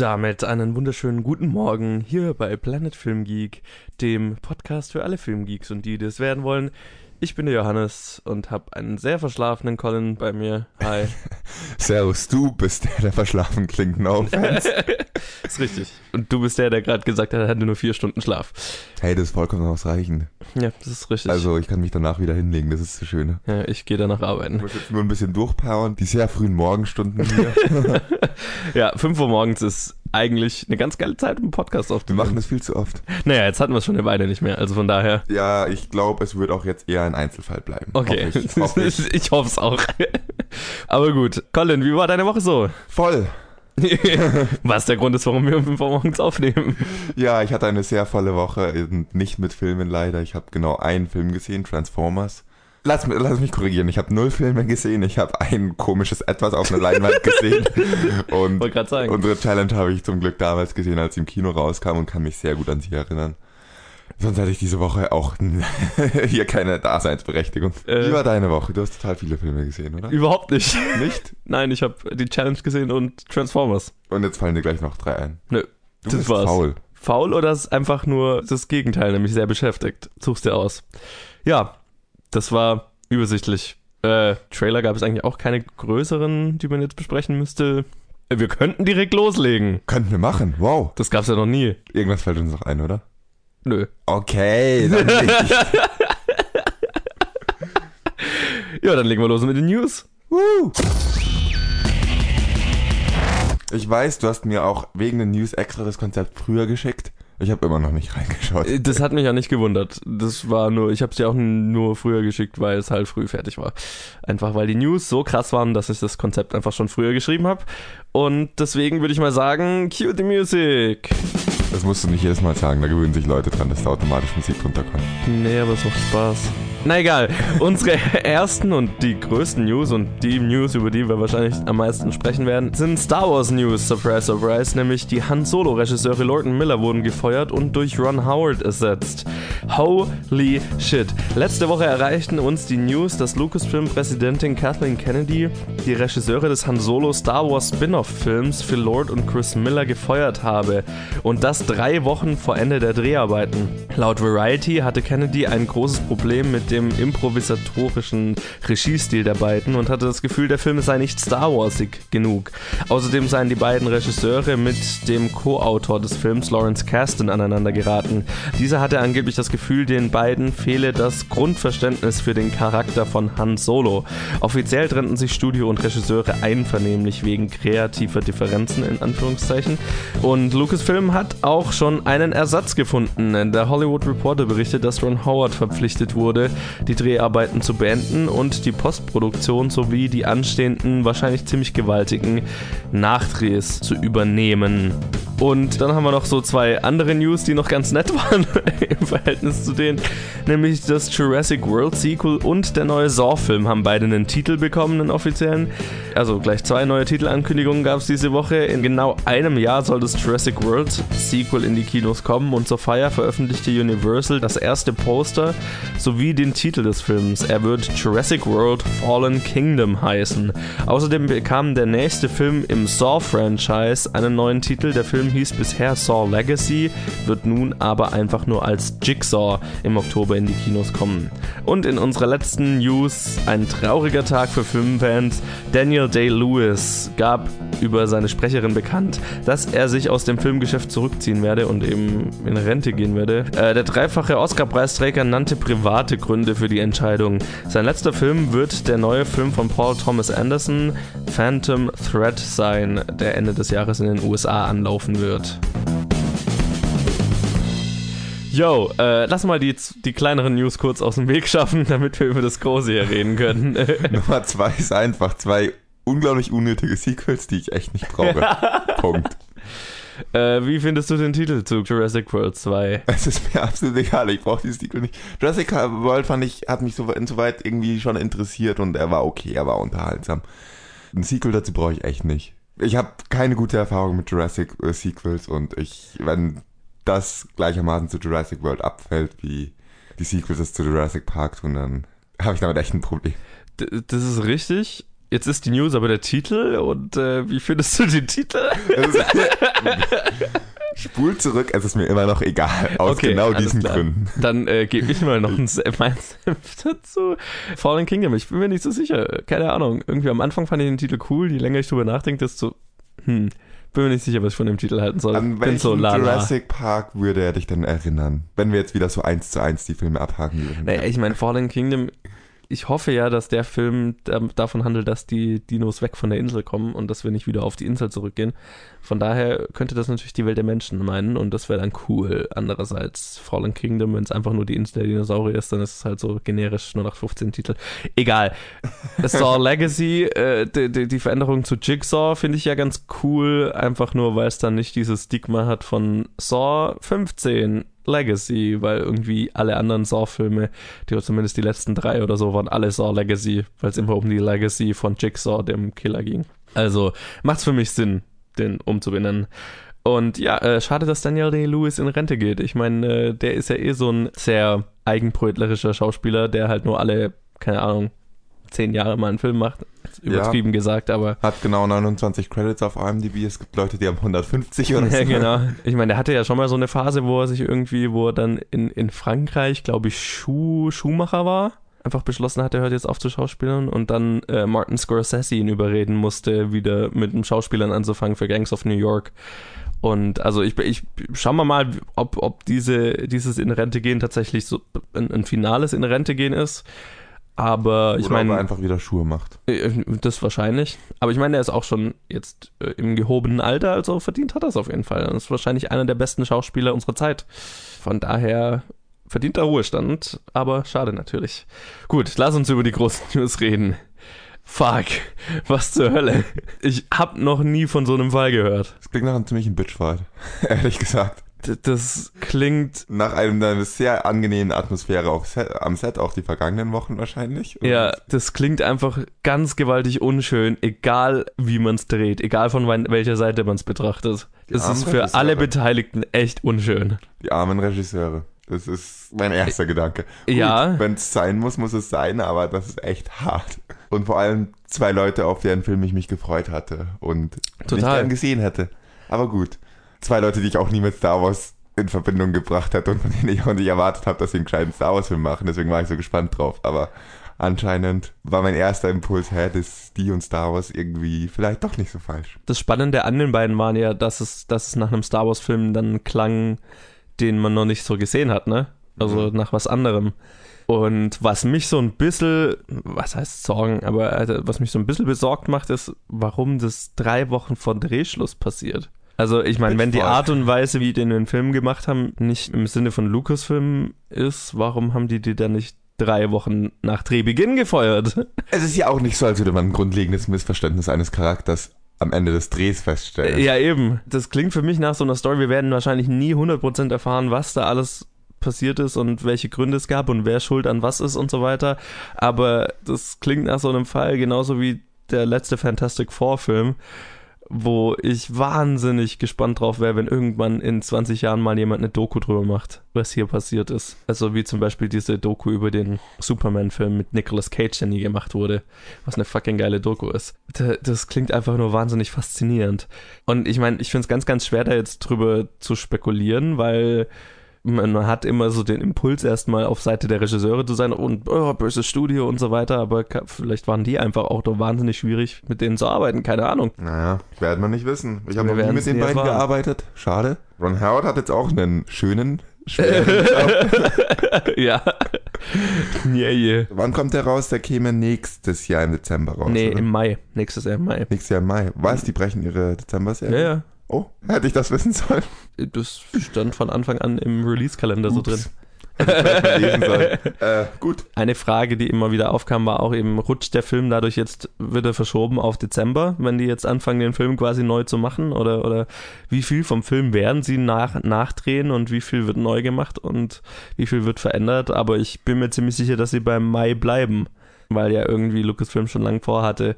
Und damit einen wunderschönen guten Morgen hier bei Planet Film Geek, dem Podcast für alle Filmgeeks und die, die es werden wollen. Ich bin der Johannes und habe einen sehr verschlafenen Colin bei mir. Hi. Servus, du bist der, der verschlafen klingt. No offense. ist richtig. Und du bist der, der gerade gesagt hat, er hatte nur vier Stunden Schlaf. Hey, das ist vollkommen ausreichend. Ja, das ist richtig. Also ich kann mich danach wieder hinlegen, das ist das Schöne. ja, ich gehe danach arbeiten. Ich muss jetzt nur ein bisschen durchpowern. Die sehr frühen Morgenstunden hier. Ja, 5 Uhr morgens ist eigentlich eine ganz geile Zeit, um einen Podcast Wir aufzunehmen. machen das viel zu oft. Naja, jetzt hatten wir es schon eine Weile nicht mehr, also von daher. Ja, ich glaube, es wird auch jetzt eher ein Einzelfall bleiben. Okay, Hoffe ich, hoffe ich. ich hoffe es auch. Aber gut. Colin, wie war deine Woche so? Voll. Was der Grund ist, warum wir um 5 Uhr morgens aufnehmen. Ja, ich hatte eine sehr volle Woche. Nicht mit Filmen leider. Ich habe genau einen Film gesehen, Transformers. Lass, lass mich korrigieren. Ich habe null Filme gesehen. Ich habe ein komisches Etwas auf einer Leinwand gesehen. Und unsere Challenge habe ich zum Glück damals gesehen, als sie im Kino rauskam und kann mich sehr gut an sie erinnern. Sonst hatte ich diese Woche auch hier keine Daseinsberechtigung. Äh. Wie war deine Woche? Du hast total viele Filme gesehen, oder? Überhaupt nicht. Nicht? Nein, ich habe die Challenge gesehen und Transformers. Und jetzt fallen dir gleich noch drei ein. Nö, Du das bist war's. faul. Faul oder ist einfach nur das Gegenteil, nämlich sehr beschäftigt. Such's dir aus. Ja, das war übersichtlich. Äh, Trailer gab es eigentlich auch keine größeren, die man jetzt besprechen müsste. Äh, Wir könnten direkt loslegen. Könnten wir machen. Wow. Das gab's ja noch nie. Irgendwas fällt uns noch ein, oder? Nö. Okay, dann nicht. Ja, dann legen wir los mit den News. Woo. Ich weiß, du hast mir auch wegen den News extra das Konzept früher geschickt. Ich habe immer noch nicht reingeschaut. Äh, Das hat mich ja nicht gewundert. Das war nur, ich habe es ja auch nur früher geschickt, weil es halt früh fertig war. Einfach weil die News so krass waren, dass ich das Konzept einfach schon früher geschrieben habe. Und deswegen würde ich mal sagen, cue the music. Das musst du nicht jedes Mal sagen, da gewöhnen sich Leute dran, dass da automatisch Musik runterkommt. Nee, aber es macht Spaß. Na egal, unsere ersten und die größten News und die News, über die wir wahrscheinlich am meisten sprechen werden, sind Star Wars News, surprise, surprise, nämlich die Han Solo-Regisseure Lord und Miller wurden gefeuert und durch Ron Howard ersetzt. Holy shit. Letzte Woche erreichten uns die News, dass Lucasfilm-Präsidentin Kathleen Kennedy die Regisseure des Han Solo Star Wars Spin-off-Films für Lord und Chris Miller gefeuert habe. Und das drei Wochen vor Ende der Dreharbeiten. Laut Variety hatte Kennedy ein großes Problem mit dem improvisatorischen Regiestil der beiden und hatte das Gefühl, der Film sei nicht Star Warsig genug. Außerdem seien die beiden Regisseure mit dem Co-Autor des Films Lawrence Kasdan aneinander geraten. Dieser hatte angeblich das Gefühl, den beiden fehle das Grundverständnis für den Charakter von Han Solo. Offiziell trennten sich Studio und Regisseure einvernehmlich wegen kreativer Differenzen in Anführungszeichen. Und Lucasfilm hat auch schon einen Ersatz gefunden. Der Hollywood Reporter berichtet, dass Ron Howard verpflichtet wurde, die Dreharbeiten zu beenden und die Postproduktion sowie die anstehenden, wahrscheinlich ziemlich gewaltigen Nachdrehs zu übernehmen. Und dann haben wir noch so zwei andere News, die noch ganz nett waren im Verhältnis zu denen. Nämlich das Jurassic World Sequel und der neue Saw-Film haben beide einen Titel bekommen, einen offiziellen. Also gleich zwei neue Titelankündigungen gab es diese Woche. In genau einem Jahr soll das Jurassic World Sequel in die Kinos kommen und zur Feier veröffentlichte Universal das erste Poster sowie den Titel des Films. Er wird Jurassic World Fallen Kingdom heißen. Außerdem bekam der nächste Film im Saw-Franchise einen neuen Titel. Der Film hieß bisher Saw Legacy, wird nun aber einfach nur als Jigsaw im Oktober in die Kinos kommen. Und in unserer letzten News ein trauriger Tag für Filmfans. Daniel Day-Lewis gab über seine Sprecherin bekannt, dass er sich aus dem Filmgeschäft zurückziehen werde und eben in Rente gehen werde. Äh, der dreifache Oscar-Preisträger nannte private Gründe für die Entscheidung. Sein letzter Film wird der neue Film von Paul Thomas Anderson, Phantom Thread, sein, der Ende des Jahres in den USA anlaufen wird. Yo, äh, lass mal die, die kleineren News kurz aus dem Weg schaffen, damit wir über das Große hier reden können. Nummer zwei ist einfach zwei unglaublich unnötige Sequels, die ich echt nicht brauche. Punkt. äh, wie findest du den Titel zu Jurassic World 2? Es ist mir absolut egal, ich brauche dieses Sequel nicht. Jurassic World fand ich, hat mich so, insoweit irgendwie schon interessiert und er war okay, er war unterhaltsam. Ein Sequel dazu brauche ich echt nicht. Ich habe keine gute Erfahrung mit Jurassic äh, Sequels und ich, wenn das gleichermaßen zu Jurassic World abfällt, wie die Sequels es zu Jurassic Park tun, dann habe ich damit echt ein Problem. D das ist richtig, Jetzt ist die News aber der Titel und äh, wie findest du den Titel? Spul zurück, es ist mir immer noch egal. Aus Okay, genau diesen klar. Gründen. Dann äh, gebe ich mal noch ein mein Senf dazu. Fallen Kingdom, ich bin mir nicht so sicher. Keine Ahnung. Irgendwie am Anfang fand ich den Titel cool. Je länger ich drüber nachdenke, desto. Hm. Bin mir nicht sicher, was ich von dem Titel halten soll. An welchen so. Jurassic Park würde er dich denn erinnern? Wenn wir jetzt wieder so eins zu eins die Filme abhaken würden. Naja, ich meine, Fallen Kingdom, ich hoffe ja, dass der Film da- davon handelt, dass die Dinos weg von der Insel kommen und dass wir nicht wieder auf die Insel zurückgehen. Von daher könnte das natürlich die Welt der Menschen meinen und das wäre dann cool. Andererseits Fallen Kingdom, wenn es einfach nur die Insel der Dinosaurier ist, dann ist es halt so generisch 0815 Titel. Egal. Saw Legacy, äh, die, die, die Veränderung zu Jigsaw finde ich ja ganz cool, einfach nur, weil es dann nicht dieses Stigma hat von Saw 15 Legacy, weil irgendwie alle anderen Saw-Filme, die zumindest die letzten drei oder so, waren alle Saw Legacy, weil es immer um die Legacy von Jigsaw, dem Killer, ging. Also macht's für mich Sinn, den umzubenennen. Und ja, äh, schade, dass Daniel Day-Lewis in Rente geht. Ich meine, äh, der ist ja eh so ein sehr eigenbrötlerischer Schauspieler, der halt nur alle, keine Ahnung, zehn Jahre mal einen Film macht. Übertrieben gesagt, aber Hat genau 29 Credits auf IMDb. Es gibt Leute, die haben 150 oder so. Ja, genau. Ich meine, der hatte ja schon mal so eine Phase, wo er sich irgendwie, wo er dann in, in Frankreich, glaube ich, Schuh, Schuhmacher war. Einfach beschlossen hat, er hört jetzt auf zu schauspielern und dann äh, Martin Scorsese ihn überreden musste, wieder mit dem Schauspielern anzufangen für Gangs of New York. Und also ich, ich schauen wir mal, ob, ob diese, dieses in Rente gehen tatsächlich so ein, ein finales in Rente gehen ist. Aber ich meine. er einfach wieder Schuhe macht. Äh, Das wahrscheinlich. Aber ich meine, er ist auch schon jetzt äh, im gehobenen Alter, also verdient hat er es auf jeden Fall. Er ist wahrscheinlich einer der besten Schauspieler unserer Zeit. Von daher verdient er Ruhestand, aber schade natürlich. Gut, lass uns über die großen News reden. Fuck, was zur Hölle. Ich hab noch nie von so einem Fall gehört. Das klingt nach einem ziemlichen Bitchfight. Ehrlich gesagt. D das klingt, Nach einem, einer sehr angenehmen Atmosphäre auf Set, am Set, auch die vergangenen Wochen wahrscheinlich. Ja, das klingt einfach ganz gewaltig unschön, egal wie man es dreht, egal von welcher Seite man es betrachtet. Es ist für alle. Beteiligten echt unschön. Die armen Regisseure. Das ist mein erster Gedanke. Ja. Wenn es sein muss, muss es sein, aber das ist echt hart. Und vor allem zwei Leute, auf deren Film ich mich gefreut hatte und nicht Total. gern gesehen hätte. Aber gut. Zwei Leute, die ich auch nie mit Star Wars in Verbindung gebracht hätte und von denen ich auch nicht erwartet habe, dass sie einen gescheiten Star Wars Film machen. Deswegen war ich so gespannt drauf. Aber anscheinend war mein erster Impuls, hä, das die und Star Wars irgendwie vielleicht doch nicht so falsch. Das Spannende an den beiden waren ja, dass es, dass es nach einem Star Wars-Film dann klang, den man noch nicht so gesehen hat, ne? Also Mhm. nach was anderem. Und was mich so ein bisschen, was heißt Sorgen, aber also, was mich so ein bisschen besorgt macht, ist, warum das drei Wochen vor Drehschluss passiert. Also ich meine, wenn die. Art und Weise, wie die den Film gemacht haben, nicht im Sinne von Lucasfilm ist, warum haben die die dann nicht drei Wochen nach Drehbeginn gefeuert? Es ist ja auch nicht so, als würde man ein grundlegendes Missverständnis eines Charakters am Ende des Drehs feststellen. Ja, eben. Das klingt für mich nach so einer Story. Wir werden wahrscheinlich nie 100% erfahren, was da alles passiert ist und welche Gründe es gab und wer schuld an was ist und so weiter. Aber das klingt nach so einem Fall genauso wie der letzte Fantastic Four Film, wo ich wahnsinnig gespannt drauf wäre, wenn irgendwann in 20 Jahren mal jemand eine Doku drüber macht, was hier passiert ist. Also wie zum Beispiel diese Doku über den Superman-Film mit Nicolas Cage, der nie gemacht wurde, was eine fucking geile Doku ist. Das klingt einfach nur wahnsinnig faszinierend. Und ich meine, ich finde es ganz, ganz schwer, da jetzt drüber zu spekulieren, weil man hat immer so den Impuls, erstmal auf Seite der Regisseure zu sein und oh, böses Studio und so weiter, aber vielleicht waren die einfach auch doch wahnsinnig schwierig, mit denen zu arbeiten, keine Ahnung. Naja, werden wir nicht wissen. Ich habe noch nie mit den beiden erfahren. gearbeitet. Schade. Ron Howard hat jetzt auch einen schönen, schweren Job. ja. yeah, yeah. Wann kommt der raus? Der käme nächstes Jahr im Dezember raus. Nee, oder? im Mai. Nächstes Jahr im Mai. Nächstes Jahr im Mai. Was? Die brechen ihre Dezember-Serie? Ja, ja. Oh, hätte ich das wissen sollen. Das stand von Anfang an im Release-Kalender so drin. Äh, gut. Eine Frage, die immer wieder aufkam, war auch eben, rutscht der Film dadurch jetzt wieder verschoben auf Dezember, wenn die jetzt anfangen, den Film quasi neu zu machen? Oder, oder wie viel vom Film werden sie nach, nachdrehen und wie viel wird neu gemacht und wie viel wird verändert? Aber ich bin mir ziemlich sicher, dass sie beim Mai bleiben, weil ja irgendwie Lucasfilm schon lange vorhatte,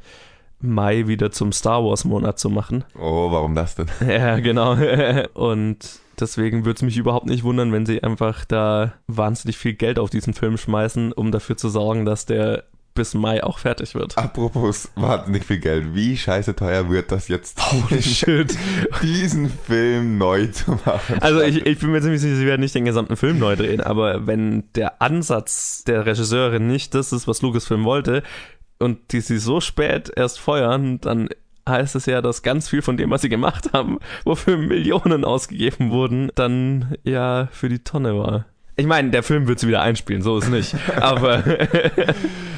Mai wieder zum Star Wars-Monat zu machen. Oh, warum das denn? Ja, genau. Und deswegen würde es mich überhaupt nicht wundern, wenn sie einfach da wahnsinnig viel Geld auf diesen Film schmeißen, um dafür zu sorgen, dass der bis Mai auch fertig wird. Apropos wahnsinnig viel Geld, wie scheiße teuer wird das jetzt, Holy shit. diesen Film neu zu machen? Also ich, ich bin mir ziemlich sicher, sie werden nicht den gesamten Film neu drehen, aber wenn der Ansatz der Regisseurin nicht das ist, was Lucasfilm wollte, und die sie so spät erst feuern, dann heißt es ja, dass ganz viel von dem, was sie gemacht haben, wofür Millionen ausgegeben wurden, dann ja für die Tonne war. Ich meine, der Film wird sie wieder einspielen, so ist nicht. Aber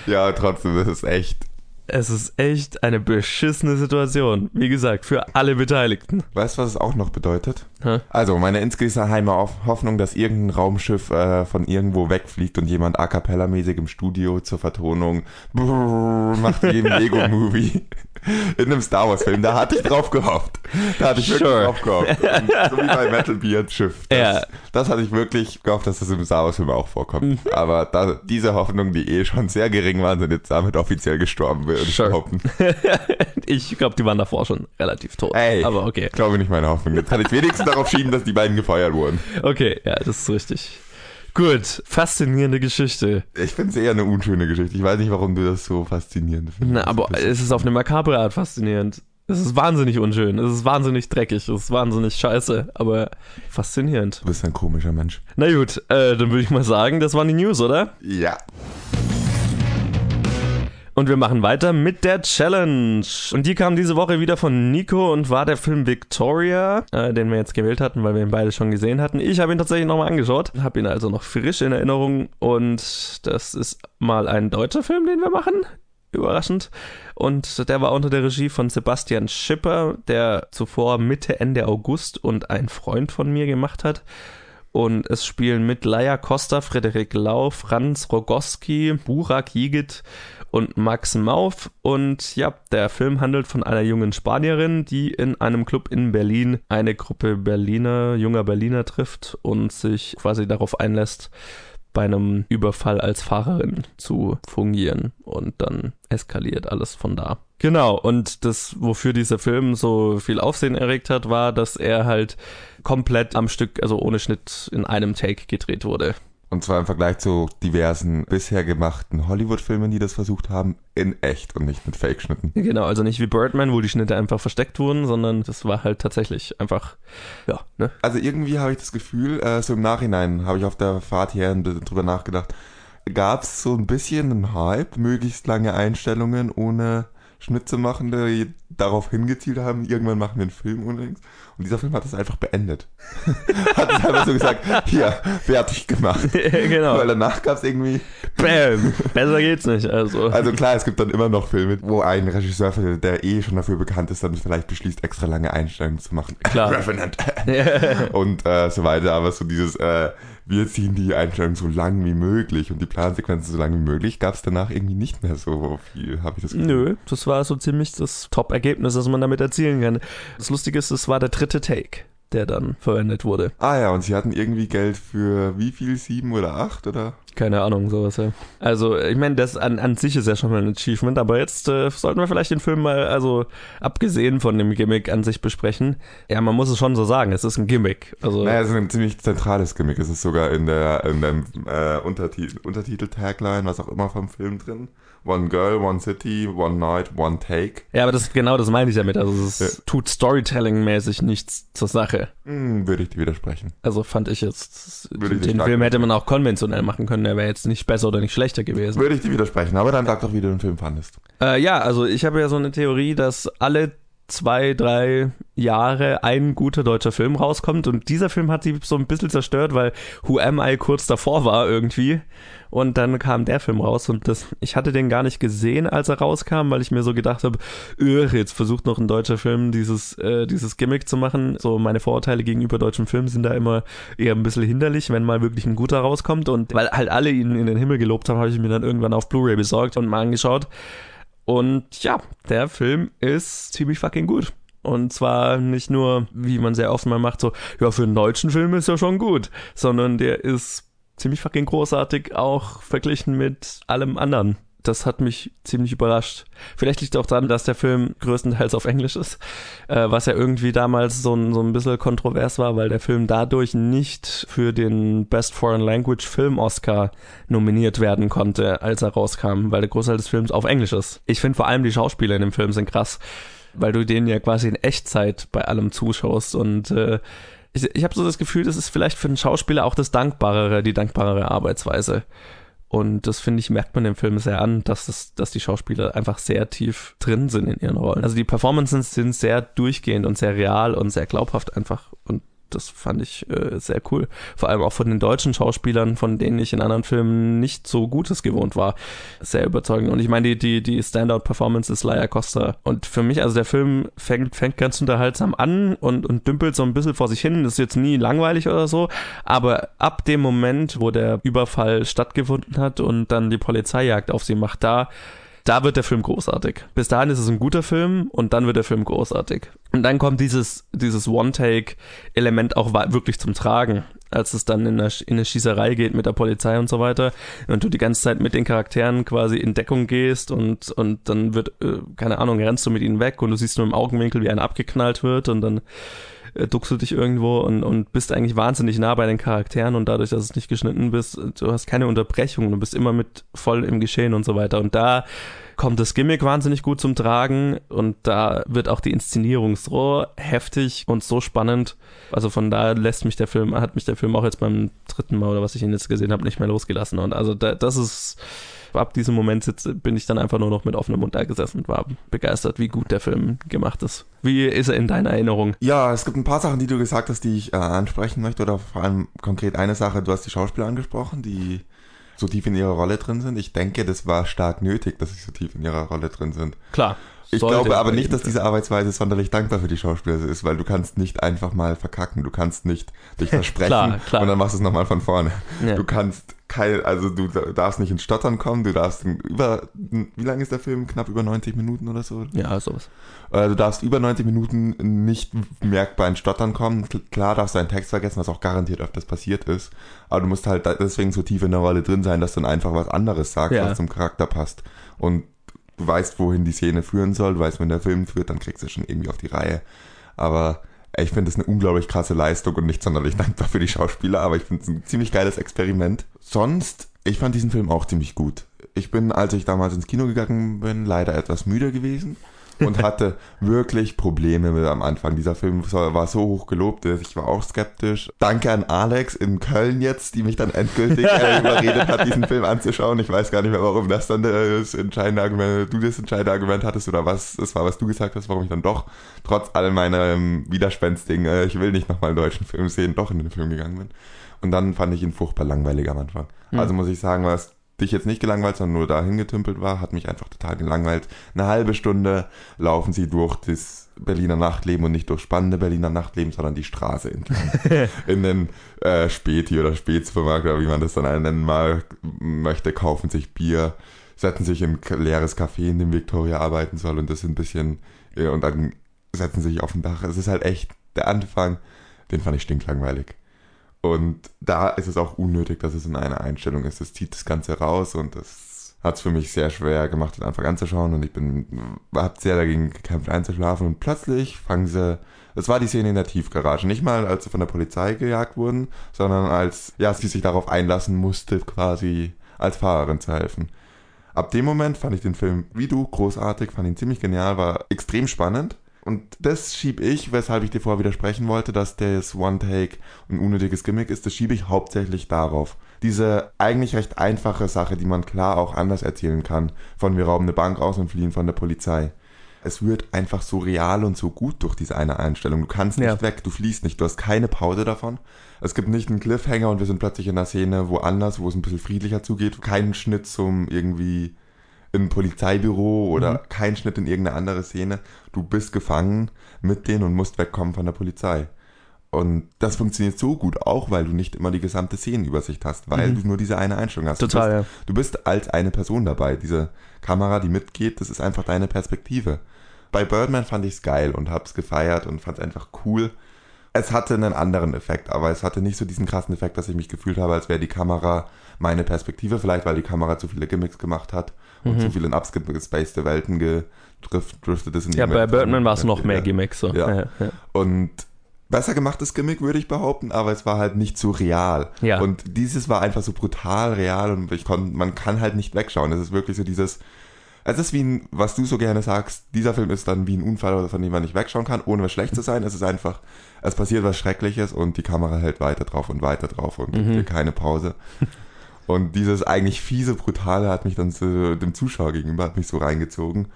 ja, trotzdem, das ist echt. Es ist echt eine beschissene Situation. Wie gesagt, für alle Beteiligten. Weißt du, was es auch noch bedeutet? Hä? Also, meine insgeheime Hoffnung, dass irgendein Raumschiff äh, von irgendwo wegfliegt und jemand a cappella-mäßig im Studio zur Vertonung brrr, macht wie im Lego-Movie in einem Star Wars-Film. Da hatte ich drauf gehofft. Da hatte ich wirklich Sure. drauf gehofft. Und so wie bei Metal Beard Schiff. Das, Ja. das hatte ich wirklich gehofft, dass das im Star Wars-Film auch vorkommt. Mhm. Aber da, diese Hoffnungen, die eh schon sehr gering waren, sind jetzt damit offiziell gestorben, würde ich Sure. behaupten. Ich glaube, die waren davor schon relativ tot. Ey, Aber okay. ich glaube nicht meine Hoffnung. Jetzt kann ich wenigstens darauf schieben, dass die beiden gefeuert wurden. Okay, ja, das ist richtig. Gut, faszinierende Geschichte. Ich finde es eher eine unschöne Geschichte. Ich weiß nicht, warum du das so faszinierend findest. Na, aber es ist auf eine makabre Art faszinierend. Es ist wahnsinnig unschön, es ist wahnsinnig dreckig, es ist wahnsinnig scheiße, aber faszinierend. Du bist ein komischer Mensch. Na gut, äh, dann würde ich mal sagen, das waren die News, oder? Ja. Und wir machen weiter mit der Challenge. Und die kam diese Woche wieder von Nico und war der Film Victoria, äh, den wir jetzt gewählt hatten, weil wir ihn beide schon gesehen hatten. Ich habe ihn tatsächlich nochmal angeschaut, habe ihn also noch frisch in Erinnerung und das ist mal ein deutscher Film, den wir machen. Überraschend. Und der war unter der Regie von Sebastian Schipper, der zuvor Mitte, Ende August und ein Freund von mir gemacht hat. Und es spielen mit Laia Costa, Frederik Lau, Franz Rogoski, Burak Jigit und Max Mauf. Und ja, der Film handelt von einer jungen Spanierin, die in einem Club in Berlin eine Gruppe Berliner, junger Berliner trifft und sich quasi darauf einlässt, bei einem Überfall als Fahrerin zu fungieren. Und dann eskaliert alles von da. Genau, und das, wofür dieser Film so viel Aufsehen erregt hat, war, dass er halt komplett am Stück, also ohne Schnitt, in einem Take gedreht wurde. Und zwar im Vergleich zu diversen bisher gemachten Hollywood-Filmen, die das versucht haben, in echt und nicht mit Fake-Schnitten. Genau, also nicht wie Birdman, wo die Schnitte einfach versteckt wurden, sondern das war halt tatsächlich einfach, ja, ne? Also irgendwie habe ich das Gefühl, äh, so im Nachhinein habe ich auf der Fahrt hierhin ein bisschen drüber nachgedacht, gab es so ein bisschen einen Hype, möglichst lange Einstellungen ohne Schnitt zu machen, die darauf hingezielt haben, irgendwann machen wir einen Film nichts. Und dieser Film hat das einfach beendet. hat es einfach so gesagt, hier, fertig gemacht. genau. Weil danach gab es irgendwie Bam! Besser geht's nicht, also. Also klar, es gibt dann immer noch Filme, wo ein Regisseur, der eh schon dafür bekannt ist, dann vielleicht beschließt, extra lange Einstellungen zu machen. Klar. Revenant. und äh, so weiter. Aber so dieses, äh, wir ziehen die Einstellung so lang wie möglich und die Plansequenzen so lang wie möglich, gab es danach irgendwie nicht mehr so viel, habe ich das Gefühl. Nö, das war so ziemlich das Top-Ergebnis, das man damit erzielen kann. Das Lustige ist, es war der dritte Take, der dann verwendet wurde. Ah ja, und sie hatten irgendwie Geld für wie viel? Sieben oder acht oder? Keine Ahnung, sowas, ja. Also, ich meine, das an, an sich ist ja schon mal ein Achievement, aber jetzt äh, sollten wir vielleicht den Film mal, also abgesehen von dem Gimmick an sich besprechen. Ja, man muss es schon so sagen, es ist ein Gimmick. Also, Naja, es ist ein ziemlich zentrales Gimmick. Es ist sogar in der in dem äh, Untertitel, Untertitel-Tagline, was auch immer vom Film drin. One Girl, One City, One Night, One Take. ja, aber das genau das meine ich damit. Also, es Ja. tut Storytelling-mäßig nichts zur Sache. Hm, würde ich dir widersprechen. Also fand ich jetzt, Würde ich den stark Film hätte man auch konventionell machen können, der wäre jetzt nicht besser oder nicht schlechter gewesen. Würde ich dir widersprechen, aber dann sag doch, wie du den Film fandest. Äh, ja, also ich habe ja so eine Theorie, dass alle zwei, drei Jahre ein guter deutscher Film rauskommt und dieser Film hat sie so ein bisschen zerstört, weil Who Am I kurz davor war irgendwie und dann kam der Film raus und das, ich hatte den gar nicht gesehen, als er rauskam, weil ich mir so gedacht habe, "Ugh, jetzt versucht noch ein deutscher Film dieses, äh, dieses Gimmick zu machen. So meine Vorurteile gegenüber deutschen Filmen sind da immer eher ein bisschen hinderlich, wenn mal wirklich ein guter rauskommt und weil halt alle ihn in den Himmel gelobt haben, habe ich mir dann irgendwann auf Blu-ray besorgt und mal angeschaut. Und ja, der Film ist ziemlich fucking gut. Und zwar nicht nur, wie man sehr oft mal macht, so, ja, für einen deutschen Film ist er schon gut, sondern der ist ziemlich fucking großartig, auch verglichen mit allem anderen das hat mich ziemlich überrascht. Vielleicht liegt auch daran, dass der Film größtenteils auf Englisch ist, äh, was ja irgendwie damals so ein, so ein bisschen kontrovers war, weil der Film dadurch nicht für den Best Foreign Language Film Oscar nominiert werden konnte, als er rauskam, weil der Großteil des Films auf Englisch ist. Ich finde vor allem die Schauspieler in dem Film sind krass, weil du denen ja quasi in Echtzeit bei allem zuschaust und äh, ich, ich habe so das Gefühl, das ist vielleicht für einen Schauspieler auch das dankbarere, die dankbarere Arbeitsweise. Und das finde ich, merkt man im Film sehr an, dass, das, dass die Schauspieler einfach sehr tief drin sind in ihren Rollen. Also die Performances sind sehr durchgehend und sehr real und sehr glaubhaft einfach. Und das fand ich äh, sehr cool. Vor allem auch von den deutschen Schauspielern, von denen ich in anderen Filmen nicht so Gutes gewohnt war. Sehr überzeugend. Und ich meine, die, die, die Standout-Performance ist Laia Costa. Und für mich, also der Film fängt, fängt ganz unterhaltsam an und, und dümpelt so ein bisschen vor sich hin. Das ist jetzt nie langweilig oder so. Aber ab dem Moment, wo der Überfall stattgefunden hat und dann die Polizeijagd auf sie macht, da da wird der Film großartig. Bis dahin ist es ein guter Film und dann wird der Film großartig. Und dann kommt dieses, dieses One-Take-Element auch wirklich zum Tragen, als es dann in eine, in eine Schießerei geht mit der Polizei und so weiter und du die ganze Zeit mit den Charakteren quasi in Deckung gehst und, und dann wird, äh, keine Ahnung, rennst du mit ihnen weg und du siehst nur im Augenwinkel, wie einer abgeknallt wird und dann äh, duckst du dich irgendwo und, und bist eigentlich wahnsinnig nah bei den Charakteren und dadurch, dass es nicht geschnitten bist, du hast keine Unterbrechung, du bist immer mit voll im Geschehen und so weiter. Und da kommt das Gimmick wahnsinnig gut zum Tragen und da wird auch die Inszenierung so heftig und so spannend. Also von da lässt mich der Film, hat mich der Film auch jetzt beim dritten Mal oder was ich ihn jetzt gesehen habe, nicht mehr losgelassen. Und also da, das ist ab diesem Moment sitze, bin ich dann einfach nur noch mit offenem Mund da gesessen und war begeistert, wie gut der Film gemacht ist. Wie ist er in deiner Erinnerung? Ja, es gibt ein paar Sachen, die du gesagt hast, die ich äh, ansprechen möchte oder vor allem konkret eine Sache. Du hast die Schauspieler angesprochen, die so tief in ihrer Rolle drin sind. Ich denke, das war stark nötig, dass sie so tief in ihrer Rolle drin sind. Klar. Ich glaube aber nicht, dass diese Arbeitsweise sonderlich dankbar für die Schauspieler ist, weil du kannst nicht einfach mal verkacken. Du kannst nicht dich versprechen klar, klar. und dann machst du es nochmal von vorne. Ja. Du kannst kein, also du darfst nicht ins Stottern kommen, du darfst über, wie lang ist der Film? Knapp über 90 Minuten oder so? Ja, sowas. Äh, du darfst über 90 Minuten nicht merkbar ins Stottern kommen. Klar darfst du einen Text vergessen, was auch garantiert öfters passiert ist. Aber du musst halt deswegen so tief in der Rolle drin sein, dass du dann einfach was anderes sagst, ja. was zum Charakter passt. Und du weißt, wohin die Szene führen soll, du weißt, wenn der Film führt, dann kriegst du schon irgendwie auf die Reihe. Aber ich finde es eine unglaublich krasse Leistung und nicht sonderlich dankbar für die Schauspieler, aber ich finde es ein ziemlich geiles Experiment. Sonst, ich fand diesen Film auch ziemlich gut. Ich bin, als ich damals ins Kino gegangen bin, leider etwas müde gewesen und hatte wirklich Probleme mit am Anfang. Dieser Film war so hoch gelobt, ich war auch skeptisch. Danke an Alex in Köln jetzt, die mich dann endgültig äh, überredet hat, diesen Film anzuschauen. Ich weiß gar nicht mehr, warum das dann das entscheidende Argument, du das entscheidende Argument hattest oder was es war, was du gesagt hast, warum ich dann doch trotz all meiner ähm, Widerspenstigen, äh, ich will nicht nochmal einen deutschen Film sehen, doch in den Film gegangen bin. Und dann fand ich ihn furchtbar langweilig am Anfang. Mhm. Also muss ich sagen, was dich jetzt nicht gelangweilt, sondern nur dahin getümpelt war, hat mich einfach total gelangweilt. Eine halbe Stunde laufen sie durch das Berliner Nachtleben und nicht durch spannende Berliner Nachtleben, sondern die Straße entlang. in den äh, Späti oder Spätsupermarkt oder wie man das dann nennen mal möchte, kaufen sich Bier, setzen sich in ein leeres Café, in dem Victoria arbeiten soll und das ein bisschen äh, und dann setzen sich auf dem Dach. Es ist halt echt der Anfang, den fand ich stinklangweilig. Und da ist es auch unnötig, dass es in einer Einstellung ist. Das zieht das Ganze raus und das hat es für mich sehr schwer gemacht, den Anfang anzuschauen. Und ich bin, hab sehr dagegen gekämpft, einzuschlafen. Und plötzlich fangen sie, das war die Szene in der Tiefgarage. Nicht mal, als sie von der Polizei gejagt wurden, sondern als, ja, sie sich darauf einlassen musste, quasi als Fahrerin zu helfen. Ab dem Moment fand ich den Film wie du großartig, fand ihn ziemlich genial, war extrem spannend und das schiebe ich, weshalb ich dir vorher widersprechen wollte, dass das One-Take ein unnötiges Gimmick ist, das schiebe ich hauptsächlich darauf. Diese eigentlich recht einfache Sache, die man klar auch anders erzählen kann, von wir rauben eine Bank aus und fliehen von der Polizei. Es wird einfach so real und so gut durch diese eine Einstellung. Du kannst nicht ja. weg, du fließt nicht, du hast keine Pause davon. Es gibt nicht einen Cliffhanger und wir sind plötzlich in einer Szene woanders, wo es ein bisschen friedlicher zugeht. Keinen Schnitt zum irgendwie im Polizeibüro oder mhm. kein Schnitt in irgendeine andere Szene. Du bist gefangen mit denen und musst wegkommen von der Polizei. Und das funktioniert so gut auch, weil du nicht immer die gesamte Szenenübersicht hast, weil mhm. du nur diese eine Einstellung hast. Total, du bist, ja. Du bist als eine Person dabei. Diese Kamera, die mitgeht, das ist einfach deine Perspektive. Bei Birdman fand ich es geil und hab's gefeiert und fand es einfach cool. Es hatte einen anderen Effekt, aber es hatte nicht so diesen krassen Effekt, dass ich mich gefühlt habe, als wäre die Kamera meine Perspektive, vielleicht weil die Kamera zu viele Gimmicks gemacht hat und Mhm. zu viel in abgespacede Welten gedriftet ist. In die Ja, bei Birdman war es noch mehr Ja. Gimmicks. So. Ja. Ja, ja. Und besser gemachtes Gimmick, würde ich behaupten, aber es war halt nicht so real. Ja. Und dieses war einfach so brutal real und ich kon, man kann halt nicht wegschauen. Es ist wirklich so dieses, es ist wie ein, was du so gerne sagst, dieser Film ist dann wie ein Unfall, von dem man nicht wegschauen kann, ohne was schlecht zu sein. Es ist einfach, es passiert was Schreckliches und die Kamera hält weiter drauf und weiter drauf und gibt Mhm. dir keine Pause. Und dieses eigentlich fiese, brutale hat mich dann zu dem Zuschauer gegenüber, hat mich so reingezogen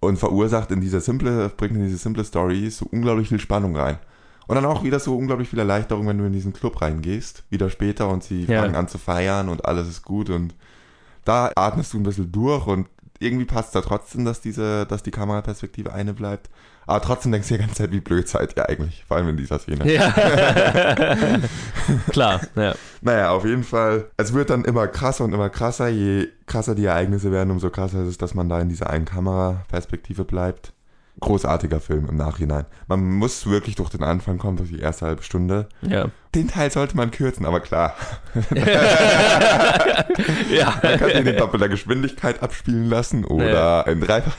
und verursacht in diese simple, bringt in diese simple Story so unglaublich viel Spannung rein. Und dann auch wieder so unglaublich viel Erleichterung, wenn du in diesen Club reingehst, wieder später und sie Ja. fangen an zu feiern und alles ist gut und da atmest du ein bisschen durch und irgendwie passt da trotzdem, dass diese, dass die Kameraperspektive eine bleibt. Aber trotzdem denkst du die ganze Zeit, wie blöd seid ihr eigentlich, vor allem in dieser Szene. Ja. Klar, ja. Naja, auf jeden Fall. Es wird dann immer krasser und immer krasser. Je krasser die Ereignisse werden, umso krasser ist es, dass man da in dieser einen Kameraperspektive bleibt. Großartiger Film im Nachhinein. Man muss wirklich durch den Anfang kommen, durch die erste halbe Stunde. Ja. Den Teil sollte man kürzen, aber klar. ja. Man kann ihn in doppelter Geschwindigkeit abspielen lassen oder in dreifach.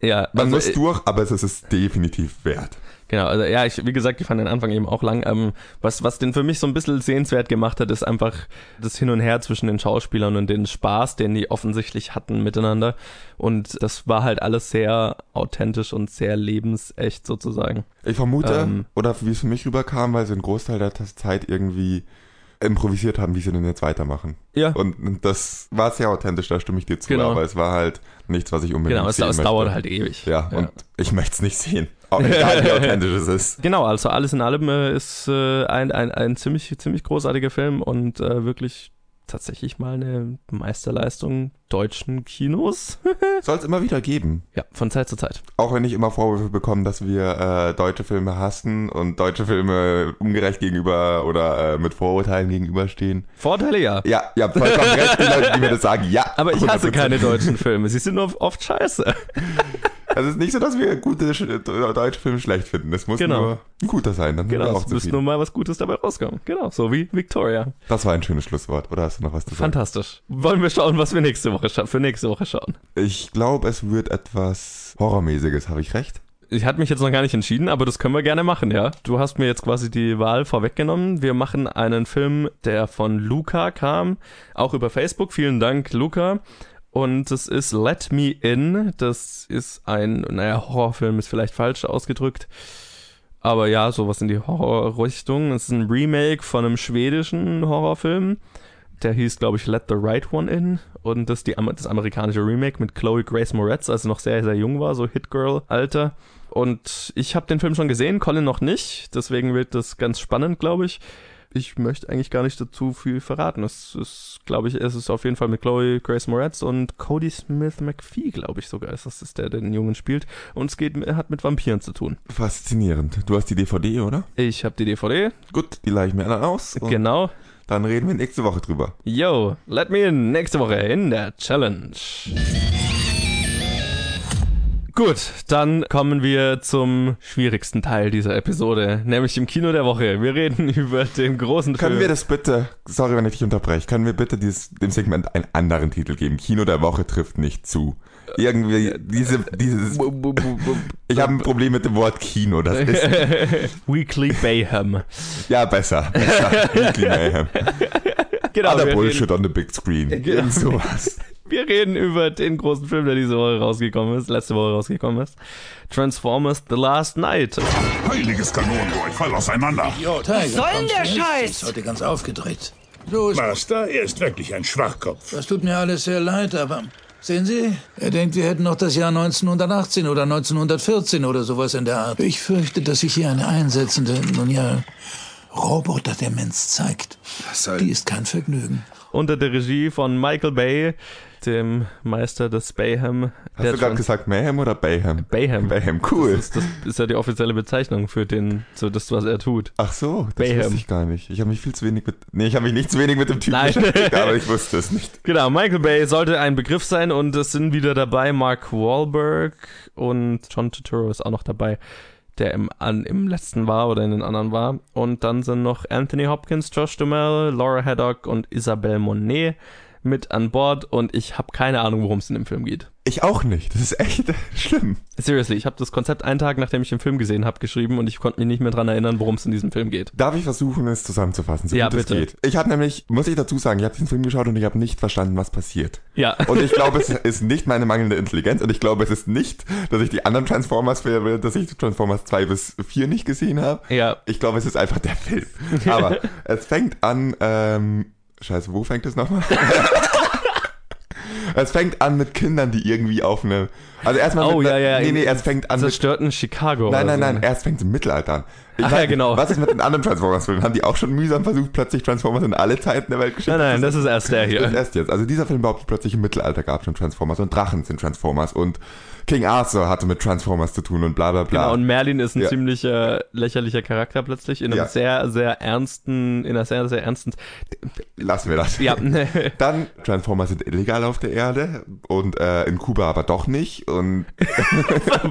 ja. Man also, muss durch, aber es ist es definitiv wert. Genau, also ja, ich, wie gesagt, ich fand den Anfang eben auch lang. Ähm, was, was den für mich so ein bisschen sehenswert gemacht hat, ist einfach das Hin und Her zwischen den Schauspielern und den Spaß, den die offensichtlich hatten miteinander. Und das war halt alles sehr authentisch und sehr lebensecht sozusagen. Ich vermute, Ähm. oder wie es für mich rüberkam, weil sie einen Großteil der Zeit irgendwie improvisiert haben, wie sie denn jetzt weitermachen. Ja. Und das war sehr authentisch, da stimme ich dir zu, Genau. aber es war halt nichts, was ich unbedingt Genau, es, sehen es möchte. dauert halt ewig. Ja, und ich möchte es nicht sehen. Egal, wie authentisch es ist. Genau, also alles in allem äh, ist äh, ein, ein, ein ziemlich, ziemlich großartiger Film und äh, wirklich tatsächlich mal eine Meisterleistung deutschen Kinos. Soll es immer wieder geben. ja, von Zeit zu Zeit. Auch wenn ich immer Vorwürfe bekomme, dass wir äh, deutsche Filme hassen und deutsche Filme ungerecht gegenüber oder äh, mit Vorurteilen gegenüberstehen. Vorteile ja. Ja, habt vollkommen recht, die Leute, die mir das sagen. Ja, Aber ich hasse 100%. keine deutschen Filme. Sie sind nur oft scheiße. Es ist nicht so, dass wir gute sch- deutsche Filme schlecht finden. Es muss Genau. nur ein guter sein, dann Genau, es zufrieden. nur mal was Gutes dabei rauskommen. Genau, so wie Victoria. Das war ein schönes Schlusswort. Oder hast du noch was zu sagen? Fantastisch. Wollen wir schauen, was wir nächste Woche für nächste Woche schauen? Ich glaube, es wird etwas Horrormäßiges. Habe ich recht? Ich hatte mich jetzt noch gar nicht entschieden, aber das können wir gerne machen, ja. Du hast mir jetzt quasi die Wahl vorweggenommen. Wir machen einen Film, der von Luca kam, auch über Facebook. Vielen Dank, Luca. Und es ist Let Me In. Das ist ein, naja, Horrorfilm ist vielleicht falsch ausgedrückt. Aber ja, sowas in die Horrorrichtung. Es ist ein Remake von einem schwedischen Horrorfilm. Der hieß, glaube ich, Let the Right One In. Und das ist die, das amerikanische Remake mit Chloe Grace Moretz, als sie noch sehr, sehr jung war, so Hit-Girl-Alter. Und ich habe den Film schon gesehen, Colin noch nicht. Deswegen wird das ganz spannend, glaube ich. Ich möchte eigentlich gar nicht dazu viel verraten. Es ist, glaube ich, es ist auf jeden Fall mit Chloe Grace Moretz und Cody Smith McPhee, glaube ich sogar. Ist das ist der, der den Jungen spielt. Und es geht, hat mit Vampiren zu tun. Faszinierend. Du hast die DVD, oder? Ich habe die DVD. Gut, die leihe ich mir dann aus. Genau. Dann reden wir nächste Woche drüber. Yo, let me in nächste Woche in der Challenge. Gut, dann kommen wir zum schwierigsten Teil dieser Episode, nämlich im Kino der Woche. Wir reden über den großen Können Film. wir das bitte, sorry, wenn ich dich unterbreche, können wir bitte dieses, dem Segment einen anderen Titel geben? Kino der Woche trifft nicht zu. Irgendwie, diese, dieses, ich habe ein Problem mit dem Wort Kino, das ist, Weekly Bayham. ja, besser, besser. Weekly Mayhem. Genau, Other Bullshit on the big screen. Genau. Irgend sowas. Wir reden über den großen Film, der diese Woche rausgekommen ist, letzte Woche rausgekommen ist. Transformers The Last Night. Heiliges Kanonenrohr, ich fall auseinander. Was soll denn der Scheiß? Ist heute ganz aufgedreht. So ist Master, er ist wirklich ein Schwachkopf. Das tut mir alles sehr leid, aber sehen Sie, er denkt, wir hätten noch das Jahr 1918 oder 1914 oder sowas in der Art. Ich fürchte, dass sich hier eine einsetzende, nun ja, Roboterdemenz zeigt. Die ist kein Vergnügen. Unter der Regie von Michael Bay, dem Meister des Bayham. Hast du gerade gesagt Mayhem oder Bayham? Bayham. Bayham, cool. Das ist, das ist ja die offizielle Bezeichnung für den, so das, was er tut. Ach so, das Bayham. wusste ich gar nicht. Ich habe mich viel zu wenig mit, nee, ich habe mich nicht zu wenig mit dem Typen Nein. beschäftigt, aber ich wusste es nicht. Genau, Michael Bay sollte ein Begriff sein und es sind wieder dabei Mark Wahlberg und John Turturro ist auch noch dabei. der im, an, im letzten war oder in den anderen war. Und dann sind noch Anthony Hopkins, Josh Duhamel, Laura Haddock und Isabelle Monet mit an Bord und ich habe keine Ahnung, worum es in dem Film geht. Ich auch nicht. Das ist echt schlimm. Seriously, ich habe das Konzept einen Tag, nachdem ich den Film gesehen habe, geschrieben und ich konnte mich nicht mehr dran erinnern, worum es in diesem Film geht. Darf ich versuchen, es zusammenzufassen, so Ja, gut bitte. es geht? Ich habe nämlich, muss ich dazu sagen, ich habe diesen Film geschaut und ich habe nicht verstanden, was passiert. Ja. Und ich glaube, es ist nicht meine mangelnde Intelligenz und ich glaube, es ist nicht, dass ich die anderen Transformers-Filme, dass ich Transformers 2 bis 4 nicht gesehen habe. Ja. Ich glaube, es ist einfach der Film. Aber es fängt an, ähm, scheiße, wo fängt es nochmal? es fängt an mit Kindern, die irgendwie auf eine, also erstmal Oh, mit, ja, ja. nee, nee, es fängt an mit, Zerstörten Chicago. nein, oder nein, so. nein, erst fängt es im Mittelalter an. Ich Ach weiß ja, genau. Was ist mit den anderen Transformers-Filmen? Haben die auch schon mühsam versucht, plötzlich Transformers in alle Zeiten der Welt geschickt Nein, nein, das ist erst der das ist hier. erst jetzt. Also dieser Film behauptet plötzlich im Mittelalter gab es schon Transformers und Drachen sind Transformers und King Arthur hatte mit Transformers zu tun und bla bla bla. Genau, und Merlin ist ein Ja. ziemlich äh, lächerlicher Charakter plötzlich, in einem Ja. sehr, sehr ernsten, in einer sehr, sehr ernsten. Lassen wir das. Ja, Dann Transformers sind illegal auf der Erde und äh, in Kuba aber doch nicht und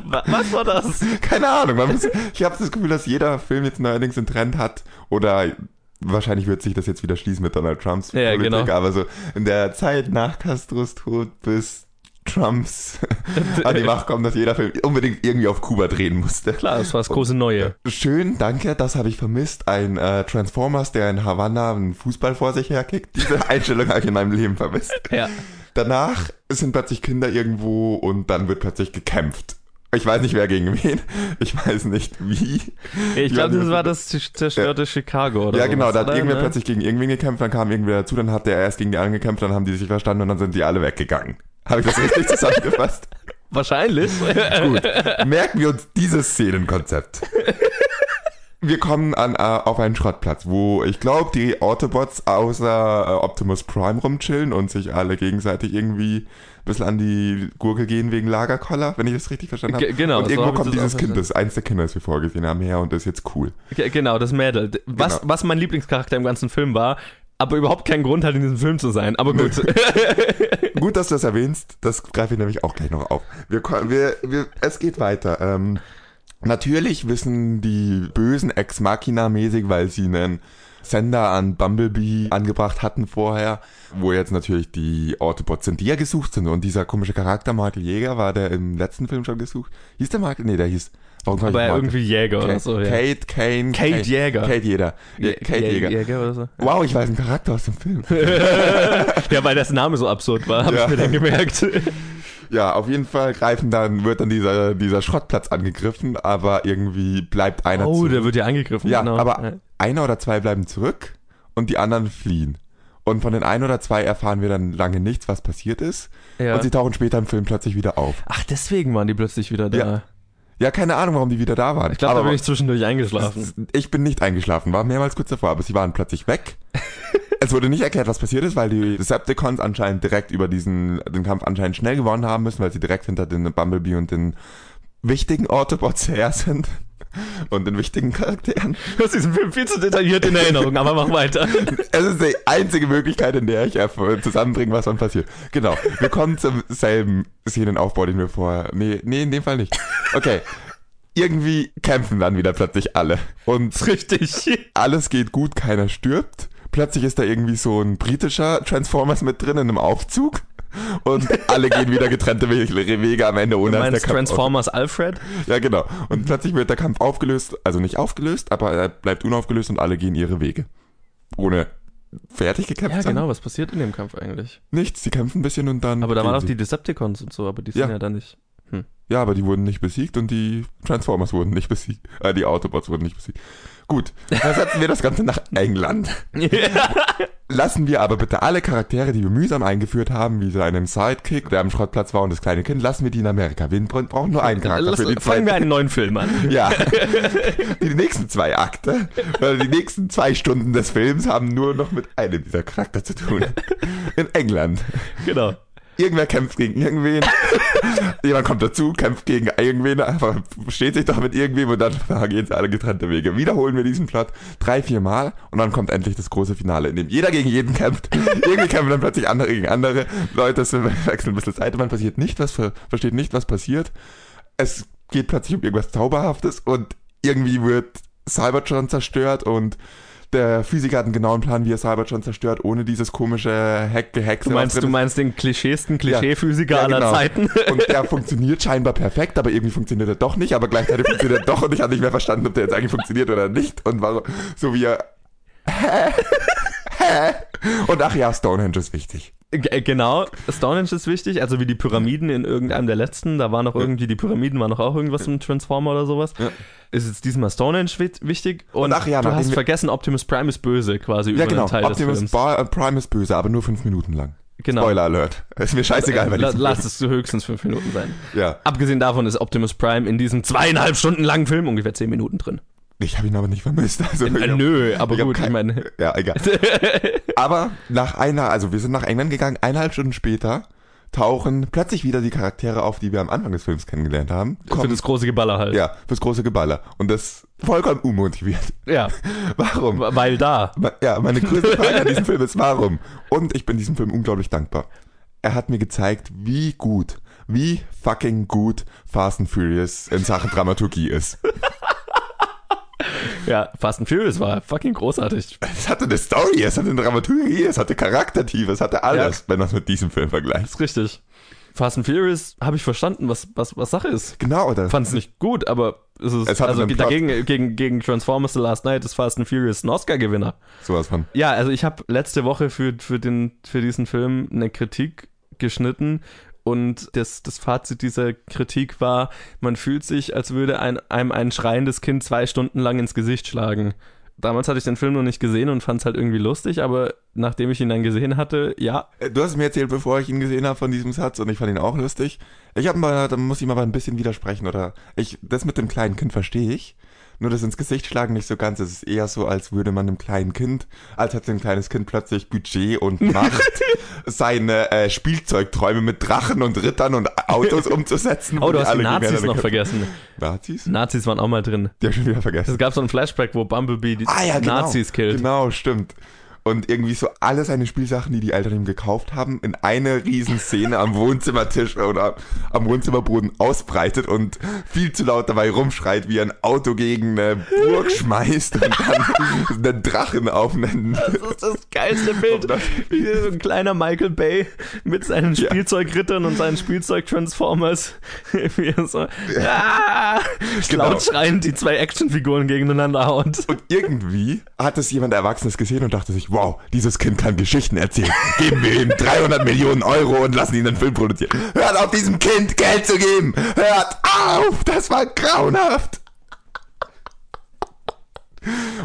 was war das? keine Ahnung. Muss, ich habe das Gefühl, dass jeder Film jetzt neuerdings einen Trend hat oder wahrscheinlich wird sich das jetzt wieder schließen mit Donald Trumps Ja, Politik, genau. aber so in der Zeit nach Castros Tod bis Trumps an die Macht kommen, dass jeder Film unbedingt irgendwie auf Kuba drehen musste. Klar, das war das große Neue. Schön, danke, das habe ich vermisst. Ein äh, Transformers, der in Havanna einen Fußball vor sich herkickt. Diese Einstellung habe ich in meinem Leben vermisst. Ja. Danach sind plötzlich Kinder irgendwo und dann wird plötzlich gekämpft. Ich weiß nicht, wer gegen wen. Ich weiß nicht, wie. Ich glaube, das war das zerstörte Chicago, oder Ja, genau, sowas, da hat oder? irgendwer Ne? plötzlich gegen irgendwen gekämpft, dann kam irgendwer dazu, dann hat der erst gegen die anderen gekämpft, dann haben die sich verstanden und dann sind die alle weggegangen. Habe ich das richtig zusammengefasst? Wahrscheinlich. Gut. Merken wir uns dieses Szenenkonzept. Wir kommen an, äh, auf einen Schrottplatz, wo ich glaube, die Autobots außer äh, Optimus Prime rumchillen und sich alle gegenseitig irgendwie ein bisschen an die Gurke gehen wegen Lagerkoller, wenn ich das richtig verstanden habe. Ge- genau, Und so irgendwo kommt dieses Kind, das eins der Kinder, das wir vorgesehen haben, her und ist jetzt cool. Ge- Genau, das Mädel. Was, Genau. was mein Lieblingscharakter im ganzen Film war, aber überhaupt keinen Grund hat, in diesem Film zu sein. Aber gut. Gut, dass du das erwähnst. Das greife ich nämlich auch gleich noch auf. Wir, wir, wir, es geht weiter. Ähm, natürlich wissen die Bösen Ex Machina-mäßig, weil sie einen Sender an Bumblebee angebracht hatten vorher, wo jetzt natürlich die Autobots sind, die ja gesucht sind. Und dieser komische Charakter, Michael Jäger, war der im letzten Film schon gesucht. Hieß der Michael? Nee, der hieß. Warum aber irgendwie Jäger oder Kate, so. Ja. Kate, Kane. Kate Kane- Jäger. Kate Jäger. Ja, Jä- Kate Jä- Jäger. Jäger oder so. Wow, ich weiß einen Charakter aus dem Film. Ja, weil das Name so absurd war, habe Ja. ich mir dann gemerkt. Ja, auf jeden Fall greifen dann, wird dann dieser, dieser Schrottplatz angegriffen, aber irgendwie bleibt einer Oh, zurück. der wird ja angegriffen. Ja, genau. aber einer oder zwei bleiben zurück und die anderen fliehen. Und von den ein oder zwei erfahren wir dann lange nichts, was passiert ist. Ja. Und sie tauchen später im Film plötzlich wieder auf. Ach, deswegen waren die plötzlich wieder da. Ja. Ja, keine Ahnung, warum die wieder da waren. Ich glaube, da bin ich zwischendurch eingeschlafen. ich bin nicht eingeschlafen, war mehrmals kurz davor, aber sie waren plötzlich weg. es wurde nicht erklärt, was passiert ist, weil die Decepticons anscheinend direkt über diesen, den Kampf anscheinend schnell gewonnen haben müssen, weil sie direkt hinter den Bumblebee und den wichtigen Autobots her sind. Und den wichtigen Charakteren. Du hast diesen Film viel zu detailliert in Erinnerung, aber mach weiter. Es ist die einzige Möglichkeit, in der ich erf- zusammenbringe, was dann passiert. Genau. Wir kommen zum selben Szenenaufbau, den wir vorher. Nee, nee, in dem Fall nicht. Okay. Irgendwie kämpfen dann wieder plötzlich alle. Und Richtig. alles geht gut, keiner stirbt. Plötzlich ist da irgendwie so ein britischer Transformers mit drin in einem Aufzug. Und alle gehen wieder getrennte Wege, am Ende, ohne Du meinst Transformers Alfred? Ja, genau. Und plötzlich wird der Kampf aufgelöst, also nicht aufgelöst, aber er bleibt unaufgelöst und alle gehen ihre Wege. Ohne fertig gekämpft Ja, haben. genau. Was passiert in dem Kampf eigentlich? Nichts, sie kämpfen ein bisschen und dann. Aber da waren auch die Decepticons und so, aber die sind Ja. ja, dann nicht. Ja, aber die wurden nicht besiegt und die Transformers wurden nicht besiegt. Äh, die Autobots wurden nicht besiegt. Gut, versetzen wir das Ganze nach England. Lassen wir aber bitte alle Charaktere, die wir mühsam eingeführt haben, wie so einen Sidekick, der am Schrottplatz war und das kleine Kind, lassen wir die in Amerika. Wir brauchen nur einen Charakter Lass, für die fangen wir einen neuen Film an. Ja. Die nächsten zwei Akte, oder die nächsten zwei Stunden des Films haben nur noch mit einem dieser Charakter zu tun. In England. Genau. Irgendwer kämpft gegen irgendwen. Jemand kommt dazu, kämpft gegen irgendwen, einfach steht sich doch mit irgendwem und dann gehen sie alle getrennte Wege. Wiederholen wir diesen Plot drei, vier Mal und dann kommt endlich das große Finale, in dem jeder gegen jeden kämpft. Irgendwie kämpfen dann plötzlich andere gegen andere. Leute wechseln ein bisschen Seite, man passiert nicht, was ver versteht nicht, was passiert. Es geht plötzlich um irgendwas Zauberhaftes und irgendwie wird Cybertron zerstört und der Physiker hat einen genauen Plan, wie er Cybertron zerstört, ohne dieses komische Hack Gehexe. Du meinst, du meinst den klischeesten Klischee-Physiker Ja, aller genau. Zeiten? Und der funktioniert scheinbar perfekt, aber irgendwie funktioniert er doch nicht, aber gleichzeitig funktioniert er doch und ich habe nicht mehr verstanden, ob der jetzt eigentlich funktioniert oder nicht. Und war so, so wie er. Hä? Hä? Und ach ja, Stonehenge ist wichtig. Äh, genau, Stonehenge ist wichtig, also wie die Pyramiden in irgendeinem der letzten, da war noch irgendwie, die Pyramiden waren noch auch irgendwas im Transformer oder sowas. Ja. Ist jetzt diesmal Stonehenge wi- wichtig und, Und ach ja, du hast vergessen, Optimus Prime ist böse quasi Ja, über genau. Optimus des Films. Bar, äh, Prime ist böse, aber nur fünf Minuten lang. Genau. Spoiler Alert. Ist mir scheißegal, weil la- ich Lass es höchstens fünf Minuten sein. Ja. Abgesehen davon ist Optimus Prime in diesem zweieinhalb Stunden langen Film ungefähr zehn Minuten drin. Ich habe ihn aber nicht vermisst. Also, ich Äh, hab- nö, aber ich gut, ich kein- meine, Ja, egal. aber nach einer, also wir sind nach England gegangen, eineinhalb Stunden später tauchen plötzlich wieder die Charaktere auf, die wir am Anfang des Films kennengelernt haben. für Kommen- das große Geballer halt. ja, fürs große Geballer. Und das vollkommen unmotiviert. ja, Warum? weil da. Ja, meine größte Frage an diesem Film ist, warum? Und ich bin diesem Film unglaublich dankbar. Er hat mir gezeigt, wie gut, wie fucking gut Fast and Furious in Sachen Dramaturgie ist. Ja, Fast and Furious war fucking großartig. Es hatte eine Story, es hatte eine Dramaturgie, es hatte Charaktertiefe, es hatte alles, wenn man es mit diesem Film vergleicht. ist richtig. Fast and Furious habe ich verstanden, was, was, was Sache ist. Genau, oder? Fand es nicht gut, aber es ist, Es also Plot. dagegen, gegen, gegen Transformers The Last Night ist Fast and Furious ein Oscar-Gewinner. Sowas von. Ja, also ich habe letzte Woche für, für, den, für diesen Film eine Kritik geschnitten und das, das Fazit dieser Kritik war, man fühlt sich, als würde ein, einem ein schreiendes Kind zwei Stunden lang ins Gesicht schlagen. Damals hatte ich den Film noch nicht gesehen und fand es halt irgendwie lustig, aber nachdem ich ihn dann gesehen hatte, ja, Äh, Du hast mir erzählt, bevor ich ihn gesehen habe von diesem Satz und ich fand ihn auch lustig. Ich habe mal, da muss ich mal ein bisschen widersprechen oder ich, das mit dem kleinen Kind verstehe ich. Nur das ins Gesicht schlagen nicht so ganz. Es ist eher so, als würde man einem kleinen Kind, als hätte ein kleines Kind plötzlich Budget und Macht, seine äh, Spielzeugträume mit Drachen und Rittern und Autos umzusetzen. oh, du hast die Nazis noch vergessen. Nazis? Nazis waren auch mal drin. Die hab ich schon wieder vergessen. Es gab so ein Flashback, wo Bumblebee die Ah ja, genau. Nazis killt. Genau, stimmt. Und irgendwie so alle seine Spielsachen, die die Eltern ihm gekauft haben, in eine Riesenszene am Wohnzimmertisch oder am Wohnzimmerboden ausbreitet und viel zu laut dabei rumschreit, wie er ein Auto gegen eine Burg schmeißt und dann einen Drachen auf einen... Das ist das geilste Bild. Wie so ein kleiner Michael Bay mit seinen Spielzeugrittern und seinen Spielzeug-Transformers. Wie er so ah, Genau. laut schreiend die zwei Actionfiguren gegeneinander haut. Und irgendwie hat es jemand Erwachsenes gesehen und dachte sich, wow, dieses Kind kann Geschichten erzählen. Geben wir ihm 300 Millionen Euro und lassen ihn einen Film produzieren. Hört auf, diesem Kind Geld zu geben. Hört auf, das war grauenhaft.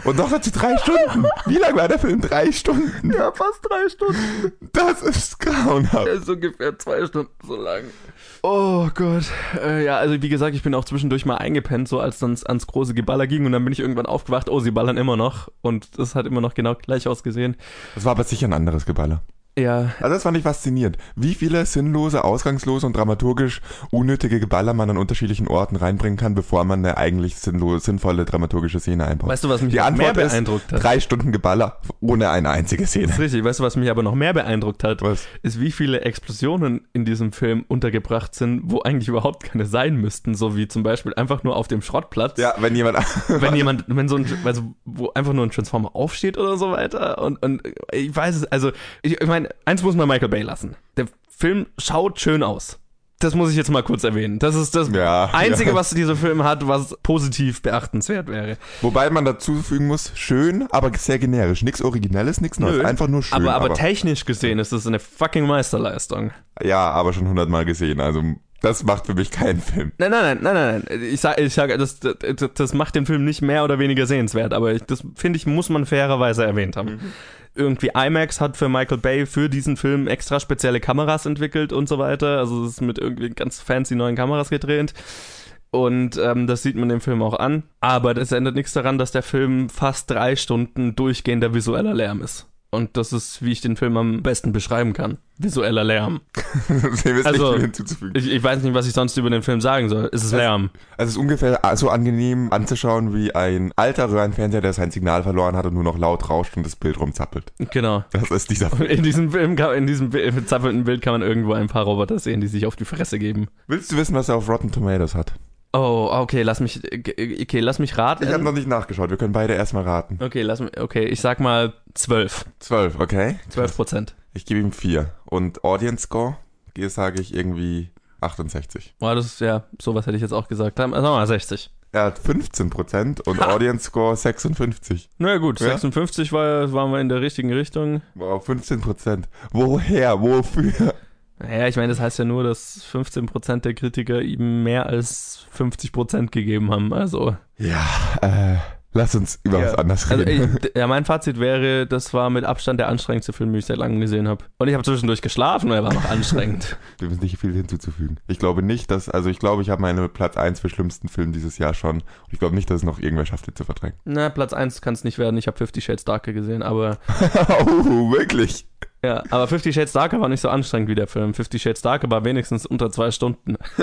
Und noch dazu drei Stunden. Wie lang war der Film? Drei Stunden. Ja, fast drei Stunden. Das ist grauenhaft. Er ist ungefähr zwei Stunden so lang. Oh Gott. Äh, ja, also wie gesagt, ich bin auch zwischendurch mal eingepennt, so als dann ans große Geballer ging und dann bin ich irgendwann aufgewacht, oh, sie ballern immer noch. Und das hat immer noch genau gleich ausgesehen. Das war aber sicher ein anderes Geballer. Ja, Also das fand ich faszinierend. Wie viele sinnlose, ausgangslose und dramaturgisch unnötige Geballer man an unterschiedlichen Orten reinbringen kann, bevor man eine eigentlich sinnlose, sinnvolle dramaturgische Szene einbaut. Weißt du, was mich Die noch mehr Antwort beeindruckt ist hat? drei Stunden Geballer ohne eine einzige Szene. Das ist richtig. Weißt du, was mich aber noch mehr beeindruckt hat? Was? Ist, wie viele Explosionen in diesem Film untergebracht sind, wo eigentlich überhaupt keine sein müssten. So wie zum Beispiel einfach nur auf dem Schrottplatz. Ja, wenn jemand... Wenn jemand, wenn so ein, also, wo einfach nur ein Transformer aufsteht oder so weiter. Und, und ich weiß es, also, ich, ich meine, eins muss man Michael Bay lassen. Der Film schaut schön aus. Das muss ich jetzt mal kurz erwähnen. Das ist das Ja, Einzige, ja. was dieser Film hat, was positiv beachtenswert wäre. Wobei man dazu fügen muss, schön, aber sehr generisch. Nichts Originelles, nichts Neues. Einfach nur schön. aber, aber technisch gesehen ist es eine fucking Meisterleistung. ja, aber schon hundertmal gesehen. Also das macht für mich keinen Film. Nein, nein, nein, nein, nein. Ich sag, ich sag, das, das, das macht den Film nicht mehr oder weniger sehenswert, aber ich, das finde ich, muss man fairerweise erwähnt haben. Irgendwie IMAX hat für Michael Bay für diesen Film extra spezielle Kameras entwickelt und so weiter. Also es ist mit irgendwie ganz fancy neuen Kameras gedreht. Und ähm, das sieht man dem Film auch an. Aber das ändert nichts daran, dass der Film fast drei Stunden durchgehender visueller Lärm ist. Und das ist, wie ich den Film am besten beschreiben kann. Visueller Lärm. Also. Ich, ich weiß nicht, was ich sonst über den Film sagen soll. Es ist Lärm. Also es ist ungefähr so angenehm anzuschauen wie ein alter Röhrenfernseher, der sein Signal verloren hat und nur noch laut rauscht und das Bild rumzappelt. Genau. Das ist dieser Film. In diesem Film, kann, in diesem zappelnden Bild kann man irgendwo ein paar Roboter sehen, die sich auf die Fresse geben. Willst du wissen, was er auf Rotten Tomatoes hat? Oh, okay, lass mich, okay, lass mich raten. Ich habe noch nicht nachgeschaut, wir können beide erstmal raten. Okay, lass mich, okay, ich sag mal 12. 12, okay? 12 Prozent. Ich gebe ihm 4. Und Audience Score, hier sage ich irgendwie 68. Boah, das ist ja, sowas hätte ich jetzt auch gesagt. Sagen wir mal 60. Er hat 15% und Audience Score 56. Na ja, gut, Ja. 56 war, waren wir in der richtigen Richtung. Wow, 15%. Woher? Wofür? Naja, ich meine, das heißt ja nur, dass 15% der Kritiker ihm mehr als 50% gegeben haben. Also, Ja, äh, lass uns über was anderes also reden. ich, ja, mein Fazit wäre, das war mit Abstand der anstrengendste Film, den ich seit langem gesehen habe. Und ich habe zwischendurch geschlafen, weil er war noch anstrengend. Dem ist nicht viel hinzuzufügen. Ich glaube nicht, dass, also ich glaube, ich habe meine Platz 1 für schlimmsten Film dieses Jahr schon. Und ich glaube nicht, dass es noch irgendwer schafft, den zu verdrängen. Na, Platz 1 kann es nicht werden. Ich habe Fifty Shades Darker gesehen, aber oh, wirklich? Ja, aber Fifty Shades Darker war nicht so anstrengend wie der Film. Fifty Shades Darker war wenigstens unter zwei Stunden.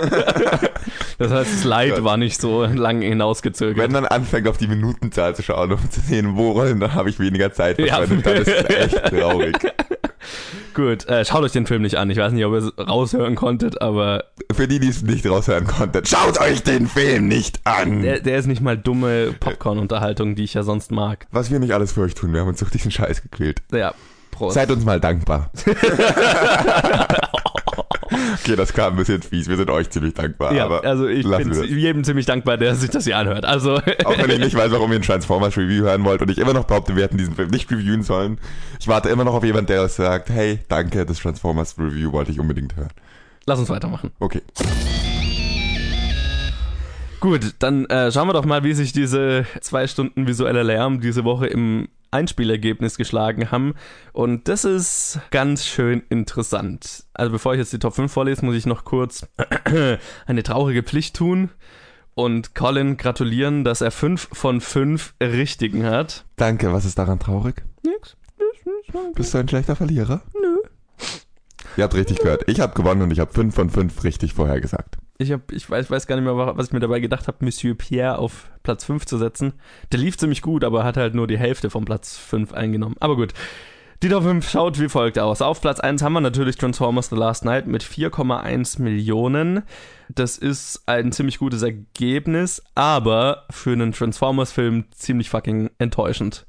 das heißt, das Leid Gott. war nicht so lang hinausgezögert. Wenn man anfängt, auf die Minutenzahl zu schauen, um zu sehen, worin, dann habe ich weniger Zeit Ja. verschwendet. Dann ist es echt traurig. Gut, äh, schaut euch den Film nicht an. Ich weiß nicht, ob ihr es raushören konntet, aber Für die, die es nicht raushören konnten, schaut euch den Film nicht an! der, der ist nicht mal dumme Popcorn-Unterhaltung, die ich ja sonst mag. Was wir nicht alles für euch tun, wir haben uns durch diesen Scheiß gequält. Ja, Prost. Seid uns mal dankbar. okay, das kam ein bisschen fies. Wir sind euch ziemlich dankbar. ja, aber also ich bin jedem ziemlich dankbar, der sich das hier anhört. Also, Auch wenn ich nicht weiß, warum ihr ein Transformers Review hören wollt und ich immer noch behaupte, wir hätten diesen Film nicht reviewen sollen. Ich warte immer noch auf jemanden, der sagt, hey, danke, das Transformers Review wollte ich unbedingt hören. lass uns weitermachen. Okay. Gut, dann äh, schauen wir doch mal, wie sich diese zwei Stunden visueller Lärm diese Woche im Einspielergebnis geschlagen haben. Und das ist ganz schön interessant. Also bevor ich jetzt die Top 5 vorlese, muss ich noch kurz eine traurige Pflicht tun und Colin gratulieren, dass er 5 von 5 richtigen hat. Danke, was ist daran traurig? Nix. Bist du ein schlechter Verlierer? Nö. Ihr habt richtig gehört. Ich habe gewonnen und ich habe 5 von 5 richtig vorhergesagt. Ich, hab, ich weiß, weiß gar nicht mehr, was ich mir dabei gedacht habe, Monsieur Pierre auf Platz 5 zu setzen. Der lief ziemlich gut, aber hat halt nur die Hälfte von Platz 5 eingenommen. Aber gut. Die Top 5 schaut wie folgt aus. Auf Platz 1 haben wir natürlich Transformers The Last Night mit 4,1 Millionen. Das ist ein ziemlich gutes Ergebnis, aber für einen Transformers-Film ziemlich fucking enttäuschend.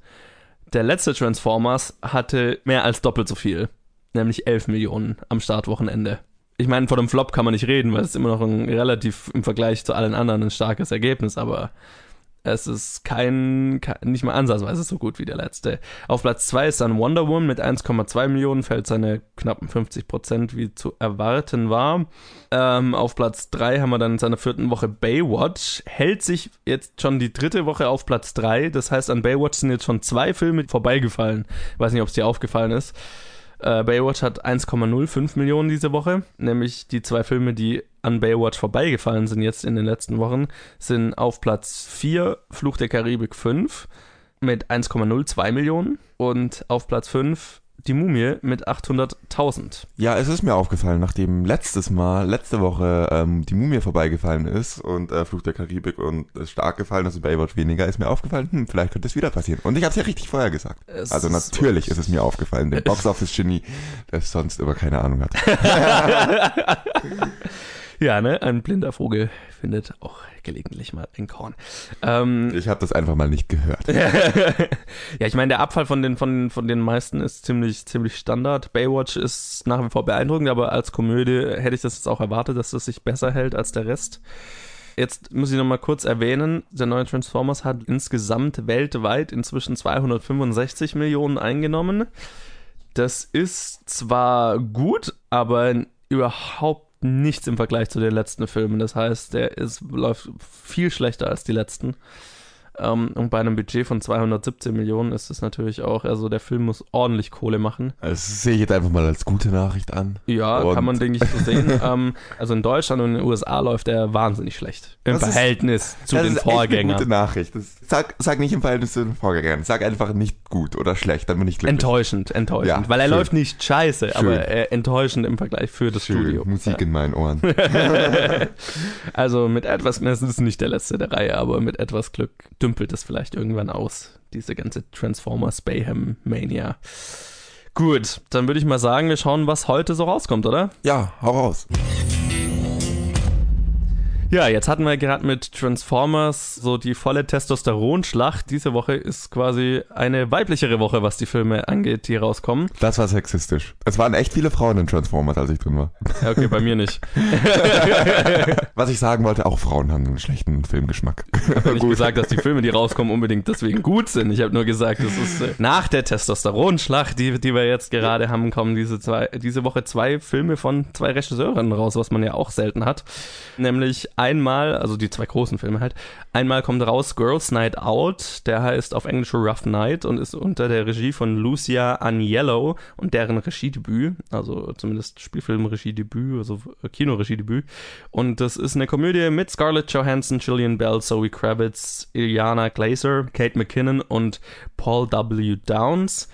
Der letzte Transformers hatte mehr als doppelt so viel, nämlich 11 Millionen am Startwochenende. Ich meine, von dem Flop kann man nicht reden, weil es ist immer noch ein relativ im Vergleich zu allen anderen ein starkes Ergebnis, aber es ist kein, kein nicht mal ansatzweise so gut wie der letzte. Auf Platz 2 ist dann Wonder Woman mit 1,2 Millionen, fällt seine knappen 50 Prozent, wie zu erwarten war. Ähm, auf Platz 3 haben wir dann in seiner vierten Woche Baywatch, hält sich jetzt schon die dritte Woche auf Platz 3, das heißt an Baywatch sind jetzt schon zwei Filme vorbeigefallen. Ich weiß nicht, ob es dir aufgefallen ist. Äh, Baywatch hat 1,05 Millionen diese Woche, nämlich die zwei Filme, die an Baywatch vorbeigefallen sind jetzt in den letzten Wochen, sind auf Platz 4 Fluch der Karibik 5 mit 1,02 Millionen und auf Platz 5 die Mumie mit 800.000. Ja, es ist mir aufgefallen, nachdem letztes Mal, letzte Woche, ähm, die Mumie vorbeigefallen ist und äh, Fluch der Karibik und es stark gefallen ist und Baywatch weniger, ist mir aufgefallen, hm, vielleicht könnte es wieder passieren. Und ich habe es ja richtig vorher gesagt. Es also natürlich ist es mir aufgefallen, dem Box-Office-Genie, der sonst immer keine Ahnung hat. Ja, ne? Ein blinder Vogel findet auch gelegentlich mal ein Korn. Ähm, Ich habe das einfach mal nicht gehört. ja, ich meine, der Abfall von den, von, von den meisten ist ziemlich, ziemlich Standard. Baywatch ist nach wie vor beeindruckend, aber als Komödie hätte ich das jetzt auch erwartet, dass das sich besser hält als der Rest. Jetzt muss ich noch mal kurz erwähnen, der neue Transformers hat insgesamt weltweit inzwischen 265 Millionen eingenommen. Das ist zwar gut, aber überhaupt nichts im Vergleich zu den letzten Filmen. Das heißt, der ist, läuft viel schlechter als die letzten. Ähm, und bei einem Budget von 217 Millionen ist es natürlich auch, also der Film muss ordentlich Kohle machen. Das sehe ich jetzt einfach mal als gute Nachricht an. Ja, Und- kann man, denke ich, so sehen. ähm, also in Deutschland und in den USA läuft der wahnsinnig schlecht. Im Das ist- Verhältnis zu das den ist echt eine Vorgängern. gute Nachricht. Das, sag, sag nicht im Verhältnis zu den Vorgängern. Sag einfach nicht gut oder schlecht, dann bin ich glücklich. Enttäuschend, enttäuschend. Ja, Weil er schön. läuft nicht scheiße, Schön. aber äh, enttäuschend im Vergleich für das Schön, Studio. Musik in meinen Ohren. Also mit etwas, das ist nicht der letzte der Reihe, aber mit etwas Glück dümpelt es vielleicht irgendwann aus, diese ganze Transformers Bayhem Mania. Gut, dann würde ich mal sagen, wir schauen, was heute so rauskommt, oder? ja, hau raus. Ja, jetzt hatten wir gerade mit Transformers so die volle Testosteronschlacht. Diese Woche ist quasi eine weiblichere Woche, was die Filme angeht, die rauskommen. Das war sexistisch. Es waren echt viele Frauen in Transformers, als ich drin war. Okay, bei mir nicht. Was ich sagen wollte, auch Frauen haben einen schlechten Filmgeschmack. Ich habe nicht gesagt, dass die Filme, die rauskommen, unbedingt deswegen gut sind. Ich habe nur gesagt, es ist äh, nach der Testosteronschlacht, die, die wir jetzt gerade haben, kommen diese, zwei, diese Woche zwei Filme von zwei Regisseurinnen raus, was man ja auch selten hat. Nämlich einmal, also die zwei großen Filme halt, einmal kommt raus Girls Night Out, der heißt auf Englisch Rough Night und ist unter der Regie von Lucia Agnello und deren Regiedebüt, also zumindest Spielfilmregiedebüt, also Kinoregiedebüt. Und das ist eine Komödie mit Scarlett Johansson, Gillian Bell, Zoe Kravitz, Iliana Glazer, Kate McKinnon und Paul W. Downs.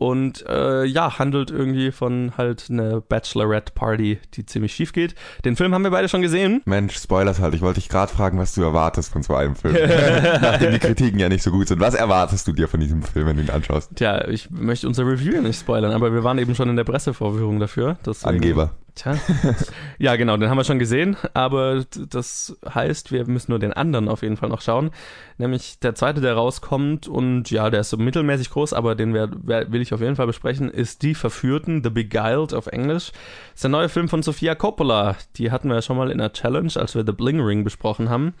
Und äh, ja, handelt irgendwie von halt einer Bachelorette-Party, die ziemlich schief geht. Den Film haben wir beide schon gesehen. Mensch, Spoilers halt. Ich wollte dich gerade fragen, was du erwartest von so einem Film. Nachdem die Kritiken ja nicht so gut sind. Was erwartest du dir von diesem Film, wenn du ihn anschaust? Tja, ich möchte unser Review ja nicht spoilern, aber wir waren eben schon in der Pressevorführung dafür. Angeber. Tja. Ja, genau, den haben wir schon gesehen, aber das heißt, wir müssen nur den anderen auf jeden Fall noch schauen. Nämlich der zweite, der rauskommt und ja, der ist so mittelmäßig groß, aber den wer, wer, will ich auf jeden Fall besprechen, ist Die Verführten, The Beguiled auf Englisch. Das ist der neue Film von Sofia Coppola. Die hatten wir ja schon mal in der Challenge, als wir The Bling Ring besprochen haben.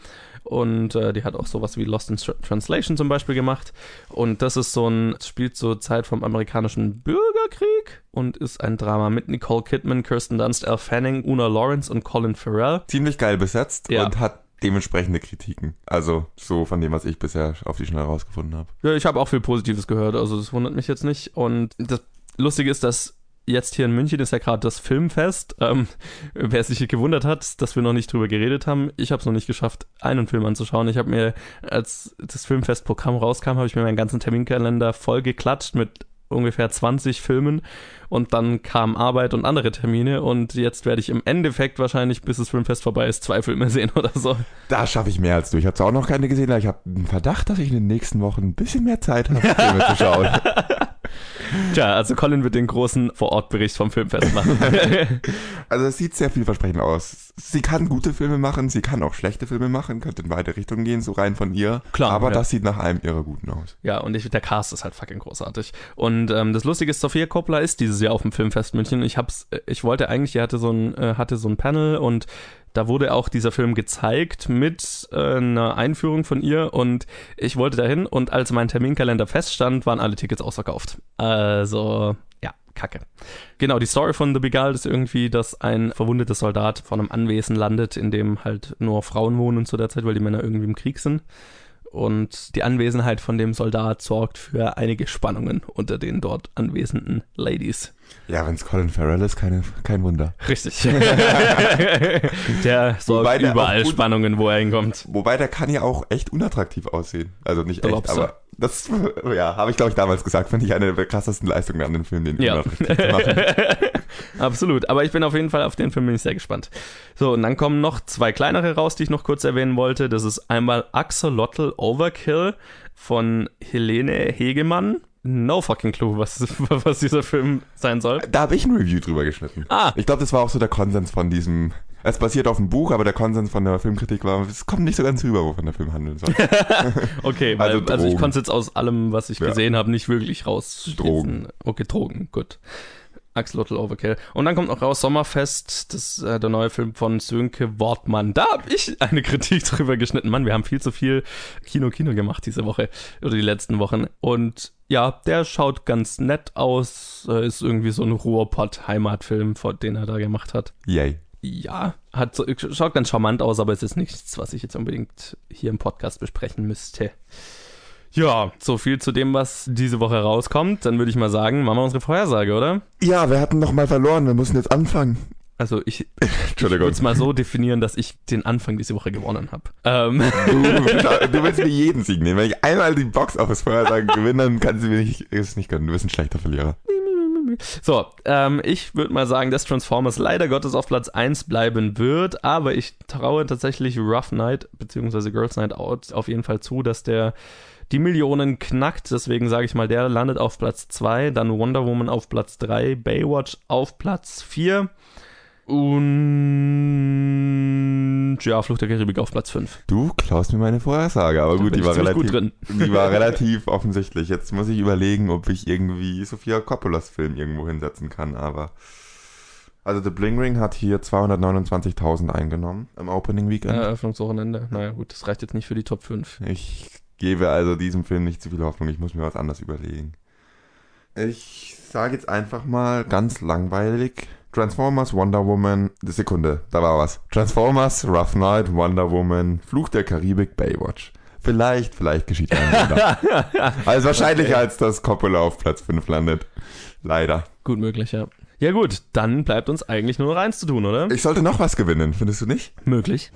Und äh, die hat auch sowas wie Lost in Translation zum Beispiel gemacht. Und das ist so ein, spielt so Zeit vom amerikanischen Bürgerkrieg und ist ein Drama mit Nicole Kidman, Kirsten Dunst, Elle Fanning, Una Lawrence und Colin Farrell. Ziemlich geil besetzt Ja. und hat dementsprechende Kritiken. Also so von dem, was ich bisher auf die Schnelle rausgefunden habe. Ja, ich habe auch viel Positives gehört, also das wundert mich jetzt nicht. Und das Lustige ist, dass jetzt hier in München ist ja gerade das Filmfest. Ähm, wer sich gewundert hat, dass wir noch nicht drüber geredet haben, ich habe es noch nicht geschafft, einen Film anzuschauen. Ich habe mir, als das Filmfestprogramm rauskam, habe ich mir meinen ganzen Terminkalender voll geklatscht mit ungefähr 20 Filmen und dann kam Arbeit und andere Termine und jetzt werde ich im Endeffekt wahrscheinlich, bis das Filmfest vorbei ist, zwei Filme sehen oder so. Da schaffe ich mehr als du. Ich habe zwar auch noch keine gesehen, aber ich habe einen Verdacht, dass ich in den nächsten Wochen ein bisschen mehr Zeit habe, Filme zu schauen. Tja, also Colin wird den großen Vorortbericht vom Filmfest machen. Also es sieht sehr vielversprechend aus. Sie kann gute Filme machen, sie kann auch schlechte Filme machen, könnte in beide Richtungen gehen, so rein von ihr. Klar, Aber ja. das sieht nach einem ihrer guten aus. Ja, und ich, der Cast ist halt fucking großartig. Und ähm, das Lustige ist, Sophia Coppola ist dieses Jahr auf dem Filmfest München. Ich hab's, äh, ich wollte eigentlich, die hatte so ein, äh, hatte so ein Panel und da wurde auch dieser Film gezeigt mit äh, einer Einführung von ihr und ich wollte dahin und als mein Terminkalender feststand, waren alle Tickets ausverkauft. Also, ja, kacke. Genau, die Story von The Beguiled ist irgendwie, dass ein verwundeter Soldat vor einem Anwesen landet, in dem halt nur Frauen wohnen zu der Zeit, weil die Männer irgendwie im Krieg sind. Und die Anwesenheit von dem Soldat sorgt für einige Spannungen unter den dort anwesenden Ladies. Ja, wenn es Colin Farrell ist, keine, kein Wunder. Richtig. der sorgt Wobei der überall gut- Spannungen, wo er hinkommt. Wobei der kann ja auch echt unattraktiv aussehen. Also nicht echt, Lobster. aber das, ja, habe ich glaube ich damals gesagt, finde ich eine der krassesten Leistungen an dem Film, den Ja. unattraktiv zu machen. Absolut. Aber ich bin auf jeden Fall auf den Film bin ich sehr gespannt. So, und dann kommen noch zwei kleinere raus, die ich noch kurz erwähnen wollte. Das ist einmal Axolotl Overkill von Helene Hegemann. No fucking clue, was, was dieser Film sein soll. Da habe ich ein Review drüber geschnitten. Ah. Ich glaube, das war auch so der Konsens von diesem. Es basiert auf dem Buch, aber der Konsens von der Filmkritik war, es kommt nicht so ganz rüber, wovon der Film handeln soll. Okay, weil, Also also, ich konnte es jetzt aus allem, was ich Ja. gesehen habe, nicht wirklich raus. Drogen. Okay, Drogen, gut. Axolotl Overkill. Und dann kommt noch raus Sommerfest, das äh, der neue Film von Sönke Wortmann. Da habe ich eine Kritik drüber geschnitten. Mann, wir haben viel zu viel Kino-Kino gemacht diese Woche oder die letzten Wochen. Und ja, der schaut ganz nett aus. Äh, ist irgendwie so ein Ruhrpott-Heimatfilm, den er da gemacht hat. Yay. Ja, hat so, schaut ganz charmant aus, aber es ist nichts, was ich jetzt unbedingt hier im Podcast besprechen müsste. Ja, so viel zu dem, was diese Woche rauskommt. Dann würde ich mal sagen, machen wir unsere Vorhersage, oder? Ja, wir hatten noch mal verloren, wir müssen jetzt anfangen. Also ich, ich würde es mal so definieren, dass ich den Anfang diese Woche gewonnen habe. Ähm, Du, du willst mir jeden Sieg nehmen. Wenn ich einmal die Box Office Vorhersagen gewinne, dann kannst du mir nicht, ist nicht gönnen. Du bist ein schlechter Verlierer. so, ähm, ich würde mal sagen, dass Transformers leider Gottes auf Platz 1 bleiben wird, aber ich traue tatsächlich Rough Night bzw. Girls Night Out auf jeden Fall zu, dass der die Millionen knackt. Deswegen sage ich mal, der landet auf Platz 2, dann Wonder Woman auf Platz 3, Baywatch auf Platz 4. Und ja, Fluch der Karibik auf Platz 5. Du klaust mir meine Vorhersage, aber gut, bin die war, relativ, gut drin. die war relativ offensichtlich. Jetzt muss ich überlegen, ob ich irgendwie Sofia Coppolas Film irgendwo hinsetzen kann, aber. Also The Bling Ring hat hier 229.000 eingenommen im Opening Weekend. Eröffnungswochenende. Naja, gut, das reicht jetzt nicht für die Top 5. Ich gebe also diesem Film nicht zu viel Hoffnung. Ich muss mir was anderes überlegen. Ich sage jetzt einfach mal ganz langweilig. Transformers, Wonder Woman, eine Sekunde, da war was. Transformers, Rough Night, Wonder Woman, Fluch der Karibik, Baywatch. Vielleicht, vielleicht geschieht ein Wunder. also wahrscheinlicher als dass Coppola auf Platz 5 landet. Leider. Gut möglich, ja. Ja gut, dann bleibt uns eigentlich nur noch eins zu tun, oder? Ich sollte noch was gewinnen, findest du nicht? Möglich.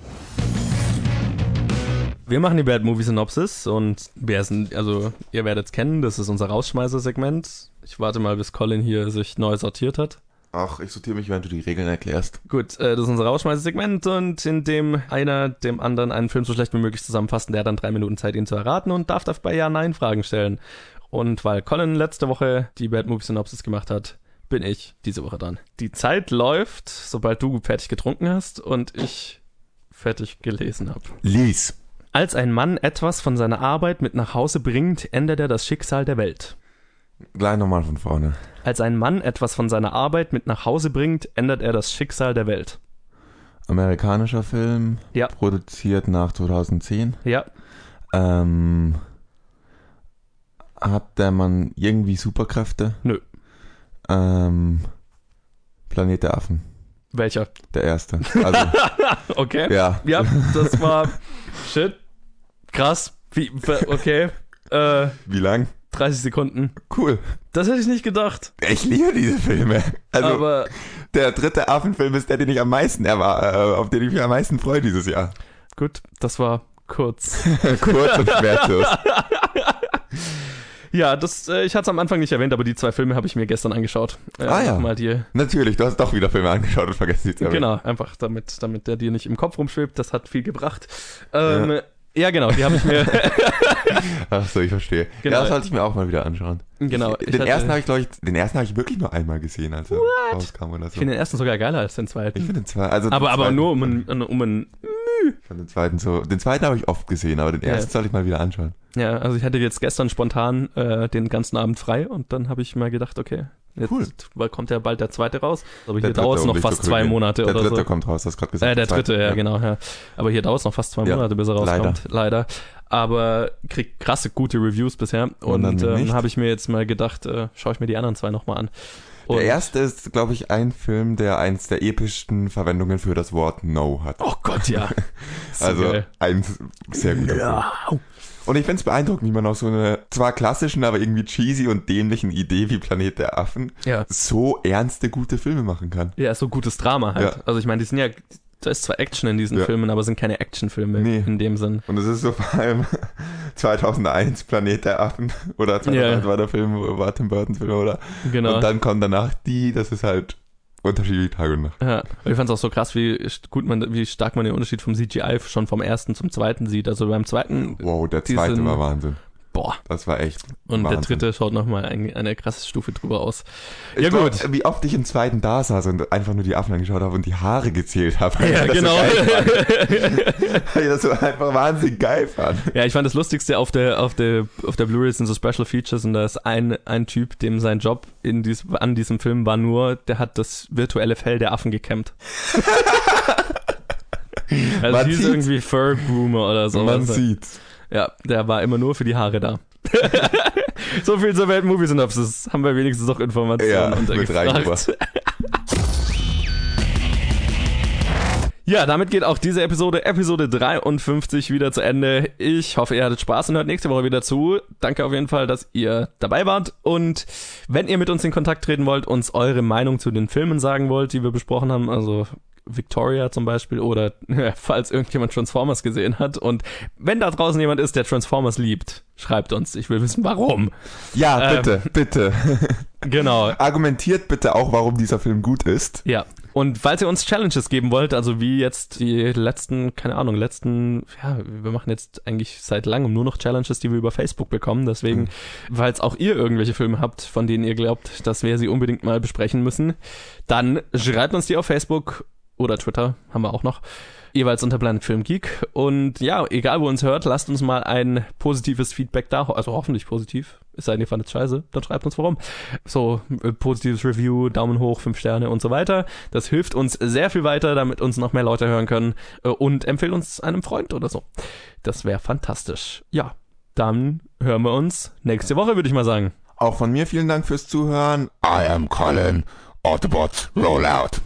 Wir machen die Bad Movie Synopsis und wer sind, also ihr werdet es kennen, das ist unser Rausschmeißer-Segment. Ich warte mal, bis Colin hier sich neu sortiert hat. Ach, ich sortiere mich, wenn du die Regeln erklärst. Gut, äh, das ist unser Rausschmeißer-Segment und in dem einer dem anderen einen Film so schlecht wie möglich zusammenfasst, der hat dann drei Minuten Zeit, ihn zu erraten und darf dabei Ja-Nein-Fragen stellen. Und weil Colin letzte Woche die Bad Movie Synopsis gemacht hat, bin ich diese Woche dran. Die Zeit läuft, sobald du fertig getrunken hast und ich fertig gelesen habe. Lies. Als ein Mann etwas von seiner Arbeit mit nach Hause bringt, ändert er das Schicksal der Welt. Gleich nochmal von vorne. Als ein Mann etwas von seiner Arbeit mit nach Hause bringt, ändert er das Schicksal der Welt. Amerikanischer Film, Ja. produziert nach 2010. Ja, Ähm, hat der Mann irgendwie Superkräfte? Nö. Ähm, Planet der Affen, welcher? der erste. Also, Okay. ja. Ja, das war shit. Krass. Wie, okay. Äh, Wie lang? 30 Sekunden. Cool. Das hätte ich nicht gedacht. Ich liebe diese Filme. Also, Aber der dritte Affenfilm ist der, den ich am meisten erwar äh, auf den ich mich am meisten freue dieses Jahr. gut, das war kurz. Kurz und schmerzlos. Ja, das, äh, ich hatte es am Anfang nicht erwähnt, aber die zwei Filme habe ich mir gestern angeschaut. Äh, Ah, ja. Mal die, Natürlich, du hast doch wieder Filme angeschaut und vergessen sie zu erwähnen. genau, einfach damit, damit der dir nicht im Kopf rumschwebt. Das hat viel gebracht. Ähm, ja. Genau, die habe ich mir. Ach so, ich verstehe. Genau. Ja, das sollte ich mir auch mal wieder anschauen. genau. ich den hatte- ersten habe ich, ich, den ersten habe ich wirklich nur einmal gesehen, als er rauskam oder Ich so. finde den ersten sogar geiler als den Ich zweiten. finde den zweiten, also Aber, aber zweiten, nur um ein, um ein. Ich fand den zweiten so. Den zweiten habe ich oft gesehen, aber den Ja. ersten sollte ich mal wieder anschauen. Ja, also ich hatte jetzt gestern spontan äh, den ganzen Abend frei und dann habe ich mir gedacht, okay, jetzt Cool. weil kommt ja bald der zweite raus. Aber Der hier dauert es noch fast zwei. Monate Der oder dritte so. kommt raus, das gerade gesagt. Äh, der dritte, Zweite, ja, genau, ja. Aber hier dauert es noch fast zwei Ja, Monate, bis er leider. rauskommt. Leider. Aber kriegt krasse, gute Reviews bisher. Und ähm, habe ich mir jetzt mal gedacht, äh, schaue ich mir die anderen zwei nochmal an. Und, Der erste ist, glaube ich, ein Film, der eins der epischsten Verwendungen für das Wort No hat. Oh Gott, ja. So also geil. ein sehr guter Film. Und ich finde es beeindruckend, wie man aus so einer zwar klassischen, aber irgendwie cheesy und dämlichen Idee wie Planet der Affen Ja. so ernste, gute Filme machen kann. Ja, so gutes Drama halt. Ja. Also ich meine, die sind ja, da ist zwar Action in diesen Ja. Filmen, aber sind keine Actionfilme Nee. in dem Sinn. Und es ist so vor allem 2001 Planet der Affen oder 2001 Ja. war der Film, war Tim Burton Film oder Genau. und dann kommen danach die, das ist halt unterschiedlich Tag und Nacht. Ja, ich fand es auch so krass, wie gut man, wie stark man den Unterschied vom CGI schon vom ersten zum zweiten sieht. Also beim zweiten, Wow, der zweite sind- war Wahnsinn. Boah. Das war echt Und Wahnsinn. der dritte schaut nochmal ein, eine krasse Stufe drüber aus. Ich ja glaub, gut. Wie oft ich im zweiten da saß und einfach nur die Affen angeschaut habe und die Haare gezählt habe. Ja, ich genau. So ich das so einfach wahnsinnig geil fand. ja, ich fand das Lustigste auf der, auf der, auf der Blu-ray sind so Special Features und da ist ein, ein Typ, dem sein Job in dies, an diesem Film war nur, der hat das virtuelle Fell der Affen gekämmt. also Man hieß irgendwie Fur Groomer oder so. Man sieht's. Ja, der war immer nur für die Haare da. so viel zur Welt-Movie-Synopsis. Haben wir wenigstens noch Informationen Ja, mit untergebracht. reingebracht. Ja, damit geht auch diese Episode, Episode 53, wieder zu Ende. Ich hoffe, ihr hattet Spaß und hört nächste Woche wieder zu. Danke auf jeden Fall, dass ihr dabei wart. Und wenn ihr mit uns in Kontakt treten wollt, uns eure Meinung zu den Filmen sagen wollt, die wir besprochen haben, also Victoria zum Beispiel oder falls irgendjemand Transformers gesehen hat und wenn da draußen jemand ist, der Transformers liebt, schreibt uns. Ich will wissen, warum. Ja, Ähm. bitte, bitte. Genau. Argumentiert bitte auch, warum dieser Film gut ist. Ja, Und falls ihr uns Challenges geben wollt, also wie jetzt die letzten, keine Ahnung, letzten, ja, wir machen jetzt eigentlich seit langem nur noch Challenges, die wir über Facebook bekommen. Deswegen, mhm. falls auch ihr irgendwelche Filme habt, von denen ihr glaubt, dass wir sie unbedingt mal besprechen müssen, dann schreibt uns die auf Facebook oder Twitter, haben wir auch noch jeweils unter Planet Film Geek. Und ja, egal wo ihr uns hört, lasst uns mal ein positives Feedback da, also hoffentlich positiv. Es sei denn, ihr fandet scheiße, dann schreibt uns warum. So, äh, positives Review, Daumen hoch, fünf Sterne und so weiter. Das hilft uns sehr viel weiter, damit uns noch mehr Leute hören können. Äh, und empfehlt uns einem Freund oder so. Das wäre fantastisch. Ja, dann hören wir uns nächste Woche, würde ich mal sagen. Auch von mir vielen Dank fürs Zuhören. I am Colin. Autobots, roll out.